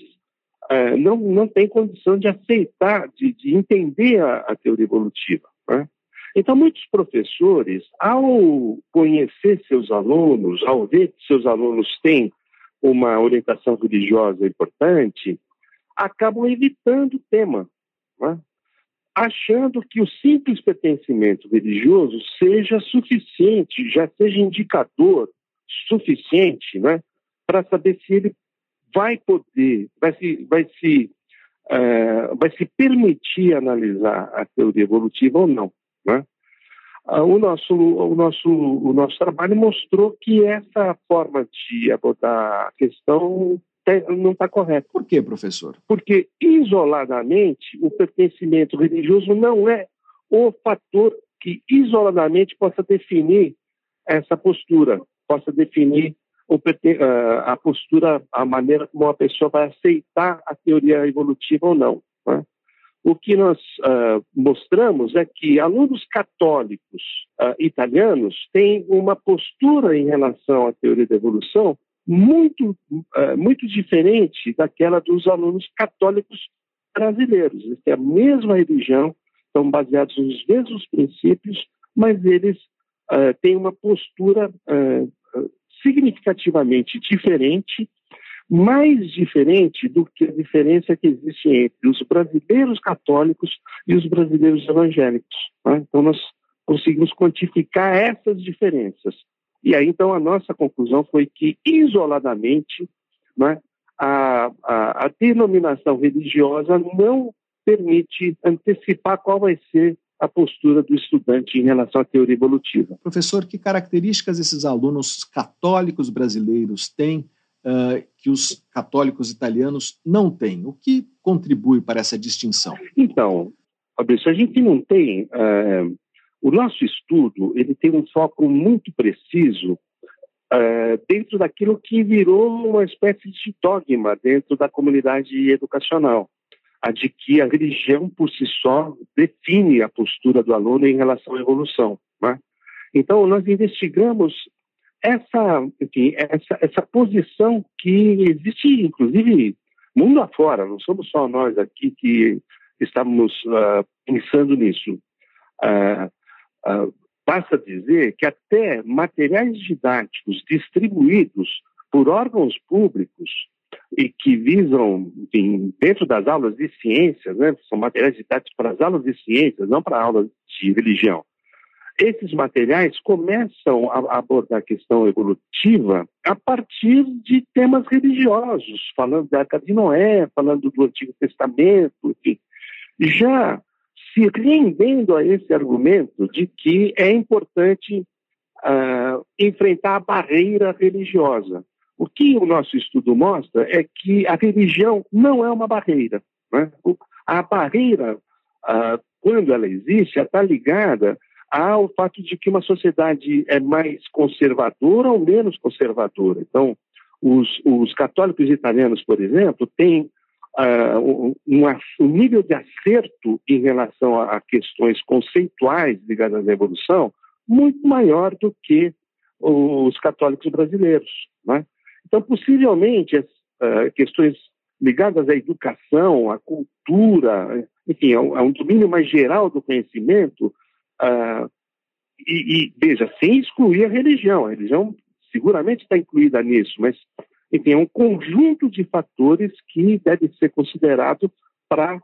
não não têm condição de aceitar, de, de entender a, a, teoria evolutiva. Né? Então muitos professores, ao conhecer seus alunos, ao ver que seus alunos têm uma orientação religiosa importante, acabam evitando o tema, né? achando que o simples pertencimento religioso seja suficiente, já seja indicador suficiente né, para saber se ele vai poder, vai se, vai se, uh, vai se permitir analisar a teoria evolutiva ou não. Né? Uh, o, nosso, o, nosso, o nosso trabalho mostrou que essa forma de abordar a questão não está correto. Por quê, professor? Porque, isoladamente, o pertencimento religioso não é o fator que isoladamente possa definir essa postura, possa definir a postura, a maneira como uma pessoa vai aceitar a teoria evolutiva ou não. O que nós uh, mostramos é que alunos católicos uh, italianos têm uma postura em relação à teoria da evolução muito, uh, muito diferente daquela dos alunos católicos brasileiros. Eles têm a mesma religião, estão baseados nos mesmos princípios, mas eles têm uma postura significativamente diferente, mais diferente do que a diferença que existe entre os brasileiros católicos e os brasileiros evangélicos. Né? Então, nós conseguimos quantificar essas diferenças. E aí, então, a nossa conclusão foi que, isoladamente, né, a, a, a denominação religiosa não permite antecipar qual vai ser a postura do estudante em relação à teoria evolutiva. Professor, que características esses alunos católicos brasileiros têm uh, que os católicos italianos não têm? O que contribui para essa distinção? Então, Fabrício, a gente não tem uh, o nosso estudo ele tem um foco muito preciso uh, dentro daquilo que virou uma espécie de dogma dentro da comunidade educacional, a de que a religião por si só define a postura do aluno em relação à evolução. Né? Então, nós investigamos essa, enfim, essa, essa posição que existe, inclusive, mundo afora, não somos só nós aqui que estamos uh, pensando nisso. Uh, Uh, basta dizer que até materiais didáticos distribuídos por órgãos públicos e que visam, enfim, dentro das aulas de ciências, né, são materiais didáticos para as aulas de ciências, não para aulas de religião. Esses materiais começam a abordar a questão evolutiva a partir de temas religiosos, falando da Arca de Noé, falando do Antigo Testamento, enfim. Já se rendendo a esse argumento de que é importante uh, enfrentar a barreira religiosa. O que o nosso estudo mostra é que a religião não é uma barreira. Né? A barreira, uh, quando ela existe, está ligada ao fato de que uma sociedade é mais conservadora ou menos conservadora. Então, os, os católicos italianos, por exemplo, têm uh, um, um, nível de acerto em relação a, a, questões conceituais ligadas à evolução muito maior do que os católicos brasileiros. Né? Então, possivelmente, as uh, questões ligadas à educação, à cultura, enfim, a um, a um domínio mais geral do conhecimento, uh, e, e, veja, sem excluir a religião. A religião seguramente está incluída nisso, mas enfim, é um conjunto de fatores que deve ser considerado para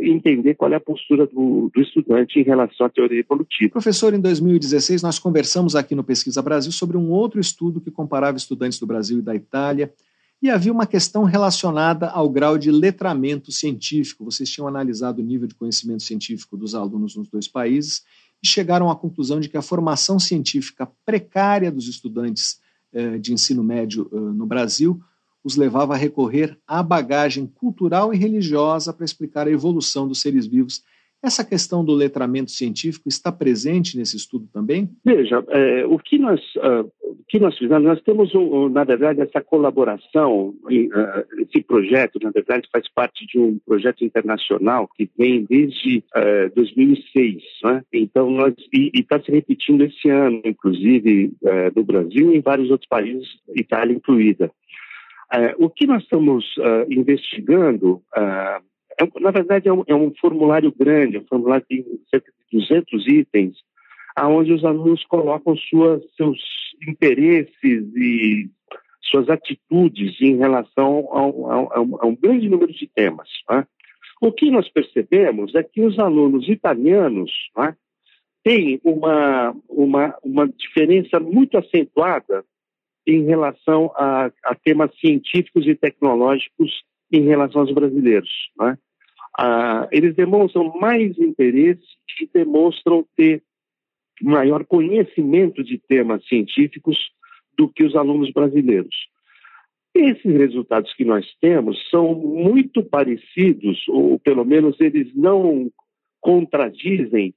entender qual é a postura do, do, estudante em relação à teoria evolutiva. Professor, em 2016 nós conversamos aqui no Pesquisa Brasil sobre um outro estudo que comparava estudantes do Brasil e da Itália e havia uma questão relacionada ao grau de letramento científico. Vocês tinham analisado o nível de conhecimento científico dos alunos nos dois países e chegaram à conclusão de que a formação científica precária dos estudantes eh, de ensino médio eh, no Brasil os levava a recorrer à bagagem cultural e religiosa para explicar a evolução dos seres vivos Essa questão do letramento científico está presente nesse estudo também? Veja, é, o, que nós, uh, o que nós fizemos, nós temos, um, na verdade, essa colaboração, uh, esse projeto, na verdade, faz parte de um projeto internacional que vem desde uh, 2006. Né? Então, nós, e está se repetindo esse ano, inclusive, no Brasil e em vários outros países, Itália incluída. o que nós estamos investigando é, na verdade, é um, é um, formulário grande, é um formulário tem cerca de 200 itens, aonde os alunos colocam suas, seus interesses e suas atitudes em relação a um grande número de temas. Né? O que nós percebemos é que os alunos italianos né, têm uma, uma, uma diferença muito acentuada em relação a, a temas científicos e tecnológicos em relação aos brasileiros. Né? Ah, eles demonstram mais interesse e demonstram ter maior conhecimento de temas científicos do que os alunos brasileiros. Esses resultados que nós temos são muito parecidos, ou pelo menos eles não contradizem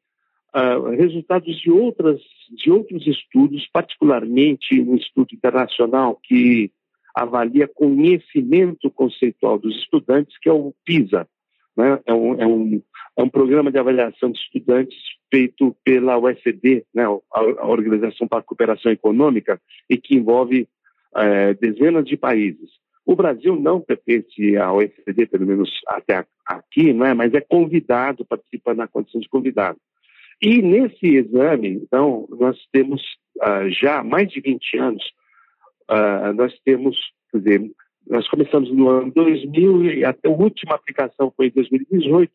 uh, resultados de, outras, de outros estudos, particularmente um estudo internacional que avalia conhecimento conceitual dos estudantes, que é o PISA, né? É, um, é, um, é um programa de avaliação de estudantes feito pela OECD, né? a, Organização para a Cooperação Econômica, e que envolve é, dezenas de países. O Brasil não pertence à OECD, pelo menos até aqui, não é? mas é convidado, participa na condição de convidado. E nesse exame, então, nós temos uh, já mais de 20 anos, uh, nós temos, quer dizer, nós começamos no ano 2000 e até a última aplicação foi em 2018.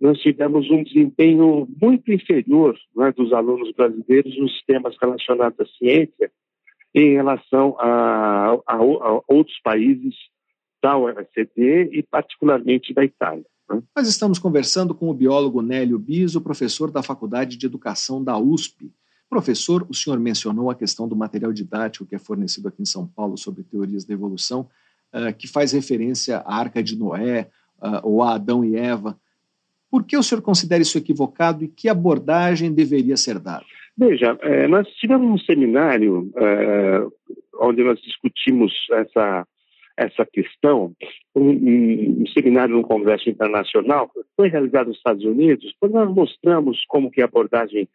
Nós tivemos um desempenho muito inferior é, dos alunos brasileiros nos temas relacionados à ciência em relação a, a, a outros países da OECD e particularmente da Itália. Né? Nós estamos conversando com o biólogo Nélio Biso, professor da Faculdade de Educação da USP. Professor, o senhor mencionou a questão do material didático que é fornecido aqui em São Paulo sobre teorias da evolução uh, que faz referência à Arca de Noé uh, ou a Adão e Eva. Por que o senhor considera isso equivocado e que abordagem deveria ser dada? Veja, é, nós tivemos um seminário é, onde nós discutimos essa, essa questão, um, um, um, seminário num congresso internacional, foi realizado nos Estados Unidos, quando nós mostramos como que a abordagem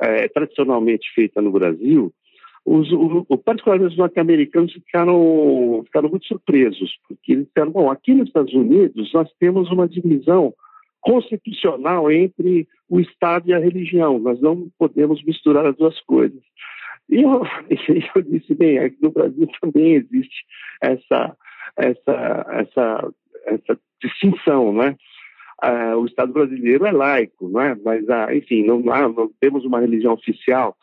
é, tradicionalmente feita no Brasil os, o, particularmente os norte-americanos ficaram, ficaram muito surpresos, porque eles disseram, bom, aqui nos Estados Unidos nós temos uma divisão constitucional entre o Estado e a religião, nós não podemos misturar as duas coisas. E eu, eu disse, bem, aqui no Brasil também existe essa, essa, essa, essa distinção, né? Ah, o Estado brasileiro é laico, não é? mas, ah, enfim, não, não temos uma religião oficial.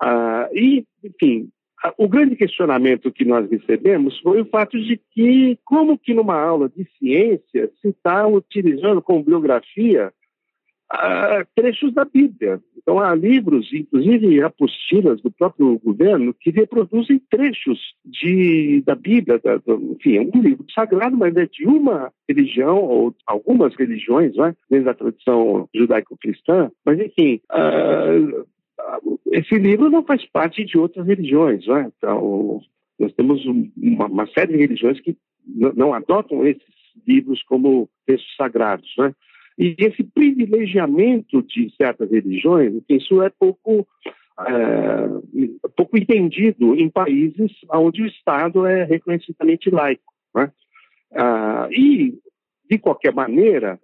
Ah, e, enfim, o grande questionamento que nós recebemos foi o fato de que, como que numa aula de ciência se está utilizando como biografia ah, trechos da Bíblia. Então, há livros, inclusive apostilas do próprio governo, que reproduzem trechos de, da Bíblia, da, do, enfim, é um livro sagrado, mas é de uma religião, ou algumas religiões, né, dentro da tradição judaico-cristã, mas, enfim, uh, esse livro não faz parte de outras religiões. Né? Então, nós temos uma, uma, série de religiões que não adotam esses livros como textos sagrados. Né? E esse privilegiamento de certas religiões, isso é pouco, é, pouco entendido em países onde o Estado é reconhecidamente laico. Né? Ah, e, de qualquer maneira,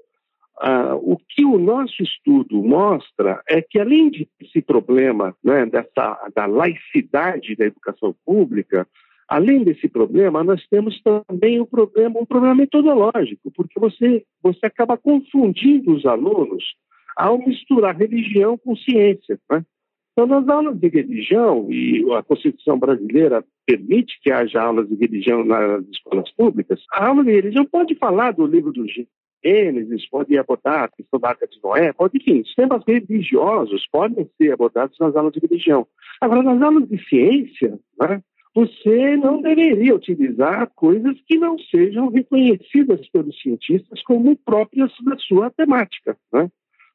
ah, o que o nosso estudo mostra é que, além desse problema né, dessa, da laicidade da educação pública, além desse problema, nós temos também um problema, um problema metodológico, porque você, você acaba confundindo os alunos ao misturar religião com ciência. Né? Então, nas aulas de religião, e a Constituição brasileira permite que haja aulas de religião nas escolas públicas, a aula de religião pode falar do livro do Gênesis, pode abordar a questão da Arca de Noé, pode, enfim, temas religiosos podem ser abordados nas aulas de religião. Agora, nas aulas de ciência, né, você não deveria utilizar coisas que não sejam reconhecidas pelos cientistas como próprias da sua temática. Né?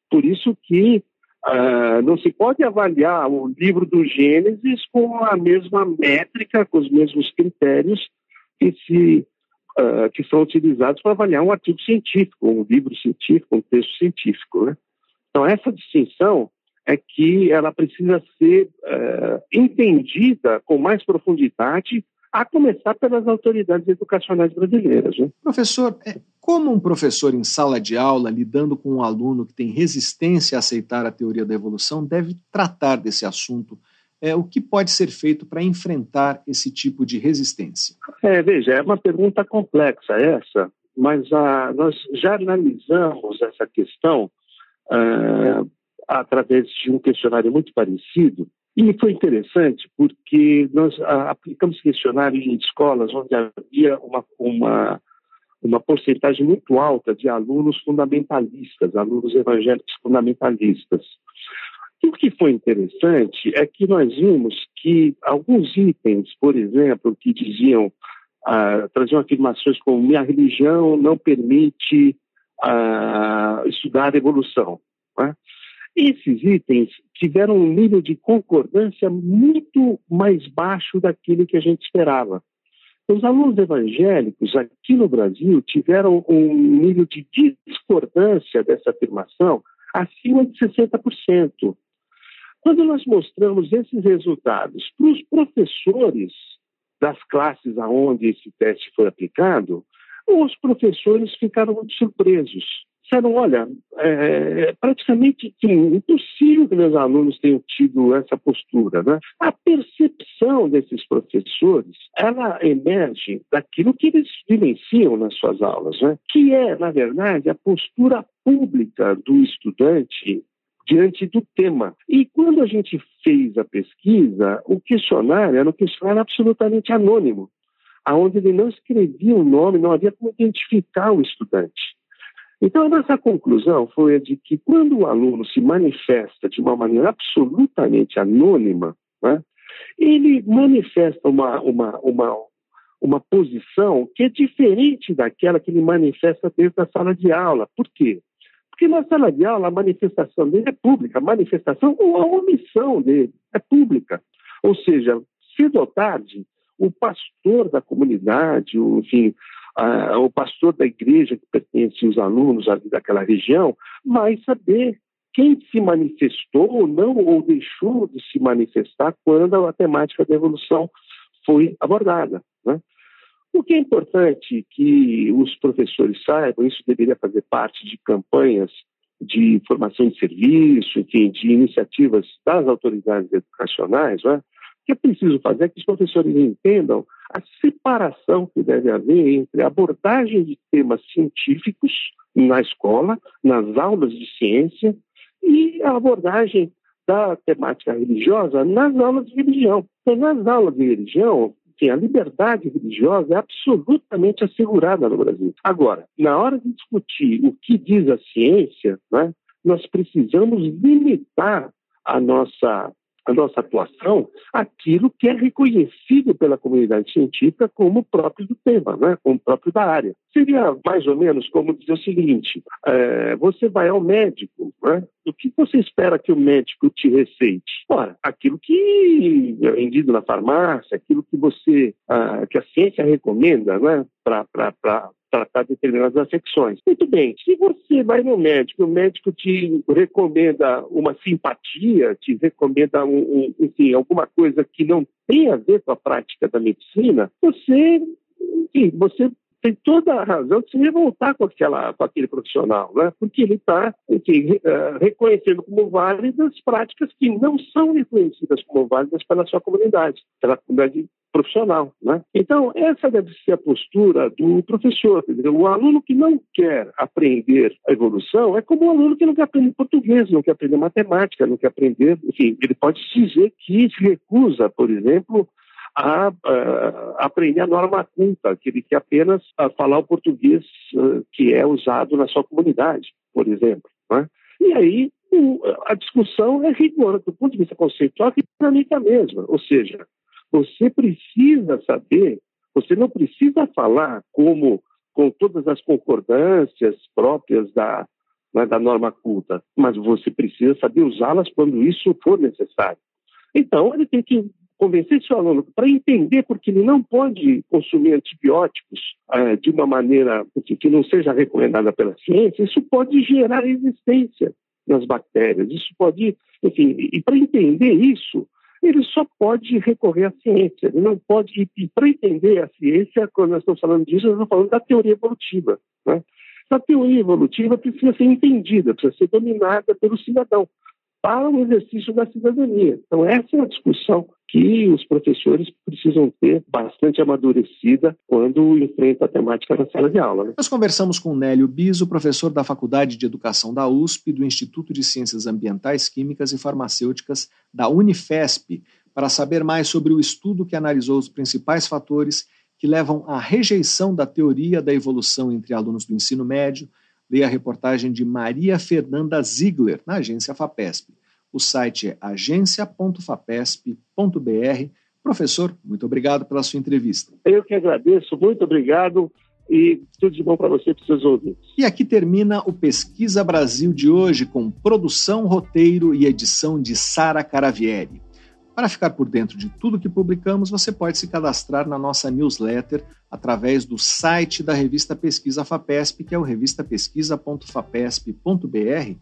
Por isso que uh, não se pode avaliar o livro do Gênesis com a mesma métrica, com os mesmos critérios que, se, uh, que são utilizados para avaliar um artigo científico, um livro científico, um texto científico. Né? Então, essa distinção é que ela precisa ser uh, entendida com mais profundidade a começar pelas autoridades educacionais brasileiras. Né? Professor, é, como um professor em sala de aula, lidando com um aluno que tem resistência a aceitar a teoria da evolução, deve tratar desse assunto? É, o que pode ser feito para enfrentar esse tipo de resistência? É, veja, é uma pergunta complexa essa, mas ah, nós já analisamos essa questão ah, através de um questionário muito parecido e foi interessante porque nós aplicamos questionário em escolas onde havia uma, uma, uma porcentagem muito alta de alunos fundamentalistas, alunos evangélicos fundamentalistas. E o que foi interessante é que nós vimos que alguns itens, por exemplo, que diziam, ah, traziam afirmações como minha religião não permite ah, estudar evolução. Né? Esses itens tiveram um nível de concordância muito mais baixo daquele que a gente esperava. Os alunos evangélicos aqui no Brasil tiveram um nível de discordância dessa afirmação acima de 60%. Quando nós mostramos esses resultados para os professores das classes aonde esse teste foi aplicado, os professores ficaram muito surpresos disseram, olha, é, é praticamente impossível que meus alunos tenham tido essa postura. Né? A percepção desses professores, ela emerge daquilo que eles vivenciam nas suas aulas, né? que é, na verdade, a postura pública do estudante diante do tema. E quando a gente fez a pesquisa, o questionário era um questionário absolutamente anônimo, aonde ele não escrevia o um nome, não havia como identificar o estudante. Então, a nossa conclusão foi a de que quando o aluno se manifesta de uma maneira absolutamente anônima, né, ele manifesta uma, uma, uma, uma posição que é diferente daquela que ele manifesta dentro da sala de aula. Por quê? Porque na sala de aula a manifestação dele é pública, a manifestação ou a omissão dele é pública. Ou seja, cedo ou tarde, o pastor da comunidade, o, enfim, ah, o pastor da igreja que pertence aos alunos ali daquela região vai saber quem se manifestou ou não, ou deixou de se manifestar quando a temática da evolução foi abordada. Né? O que é importante que os professores saibam, isso deveria fazer parte de campanhas de formação de serviço, enfim, de iniciativas das autoridades educacionais, né? o que é preciso fazer é que os professores entendam a separação que deve haver entre abordagem de temas científicos na escola, nas aulas de ciência, e a abordagem da temática religiosa nas aulas de religião. Então, nas aulas de religião, enfim, a liberdade religiosa é absolutamente assegurada no Brasil. Agora, na hora de discutir o que diz a ciência, né, nós precisamos limitar a nossa a nossa atuação aquilo que é reconhecido pela comunidade científica como próprio do tema, né? como próprio da área. Seria mais ou menos como dizer o seguinte: é, você vai ao médico, né? o que você espera que o médico te receite? Ora, aquilo que é vendido na farmácia, aquilo que você, ah, que a ciência recomenda, né? para tratar determinadas afecções. Muito bem, se você vai no médico, o médico te recomenda uma simpatia, te recomenda um, um, enfim, alguma coisa que não tem a ver com a prática da medicina, você, enfim, você tem toda a razão de se revoltar com, aquela, com aquele profissional, né? porque ele está uh, reconhecendo como válidas práticas que não são reconhecidas como válidas pela sua comunidade, pela comunidade profissional. Né? Então, essa deve ser a postura do professor. O aluno que não quer aprender a evolução é como o aluno que não quer aprender português, não quer aprender matemática, não quer aprender. Enfim, ele pode dizer que se recusa, por exemplo, a, aprender a norma culta, que ele quer apenas a falar o português uh, que é usado na sua comunidade, por exemplo. Né? E aí o, a discussão é rigorosa, do ponto de vista conceitual, que é a mesma. Ou seja, você precisa saber, você não precisa falar como com todas as concordâncias próprias da, né, da norma culta, mas você precisa saber usá-las quando isso for necessário. Então, ele tem que convencer seu aluno para entender porque ele não pode consumir antibióticos é, de uma maneira que não seja recomendada pela ciência, isso pode gerar resistência nas bactérias, isso pode, enfim, e para entender isso, ele só pode recorrer à ciência, ele não pode, para entender a ciência, quando nós estamos falando disso, nós estamos falando da teoria evolutiva, né? A teoria evolutiva precisa ser entendida, precisa ser dominada pelo cidadão para o exercício da cidadania. Então, essa é uma discussão que os professores precisam ter bastante amadurecida quando enfrentam a temática na sala de aula. Né? Nós conversamos com Nélio Biso, professor da Faculdade de Educação da USP, do Instituto de Ciências Ambientais, Químicas e Farmacêuticas da Unifesp, para saber mais sobre o estudo que analisou os principais fatores que levam à rejeição da teoria da evolução entre alunos do ensino médio, leia a reportagem de Maria Fernanda Ziegler, na agência FAPESP. O site é agência.fapesp.br. Professor, muito obrigado pela sua entrevista. Eu que agradeço, muito obrigado e tudo de bom para você e para os seus ouvintes. E aqui termina o Pesquisa Brasil de hoje com produção, roteiro e edição de Sara Caravieri. Para ficar por dentro de tudo que publicamos, você pode se cadastrar na nossa newsletter através do site da revista Pesquisa FAPESP, que é o revistapesquisa.fapesp.br,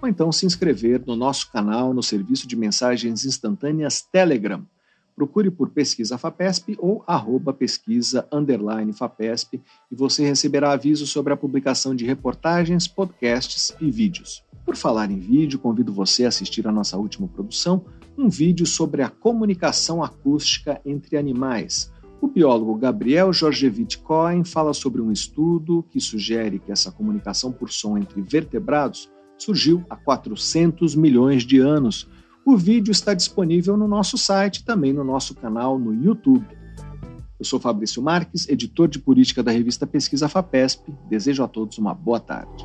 ou então se inscrever no nosso canal no serviço de mensagens instantâneas Telegram. Procure por Pesquisa FAPESP ou arroba pesquisa FAPESP e você receberá aviso sobre a publicação de reportagens, podcasts e vídeos. Por falar em vídeo, convido você a assistir a nossa última produção, um vídeo sobre a comunicação acústica entre animais. O biólogo Gabriel Georgevich Cohen fala sobre um estudo que sugere que essa comunicação por som entre vertebrados surgiu há 400 milhões de anos. O vídeo está disponível no nosso site e também no nosso canal no YouTube. Eu sou Fabrício Marques, editor de política da revista Pesquisa FAPESP. Desejo a todos uma boa tarde.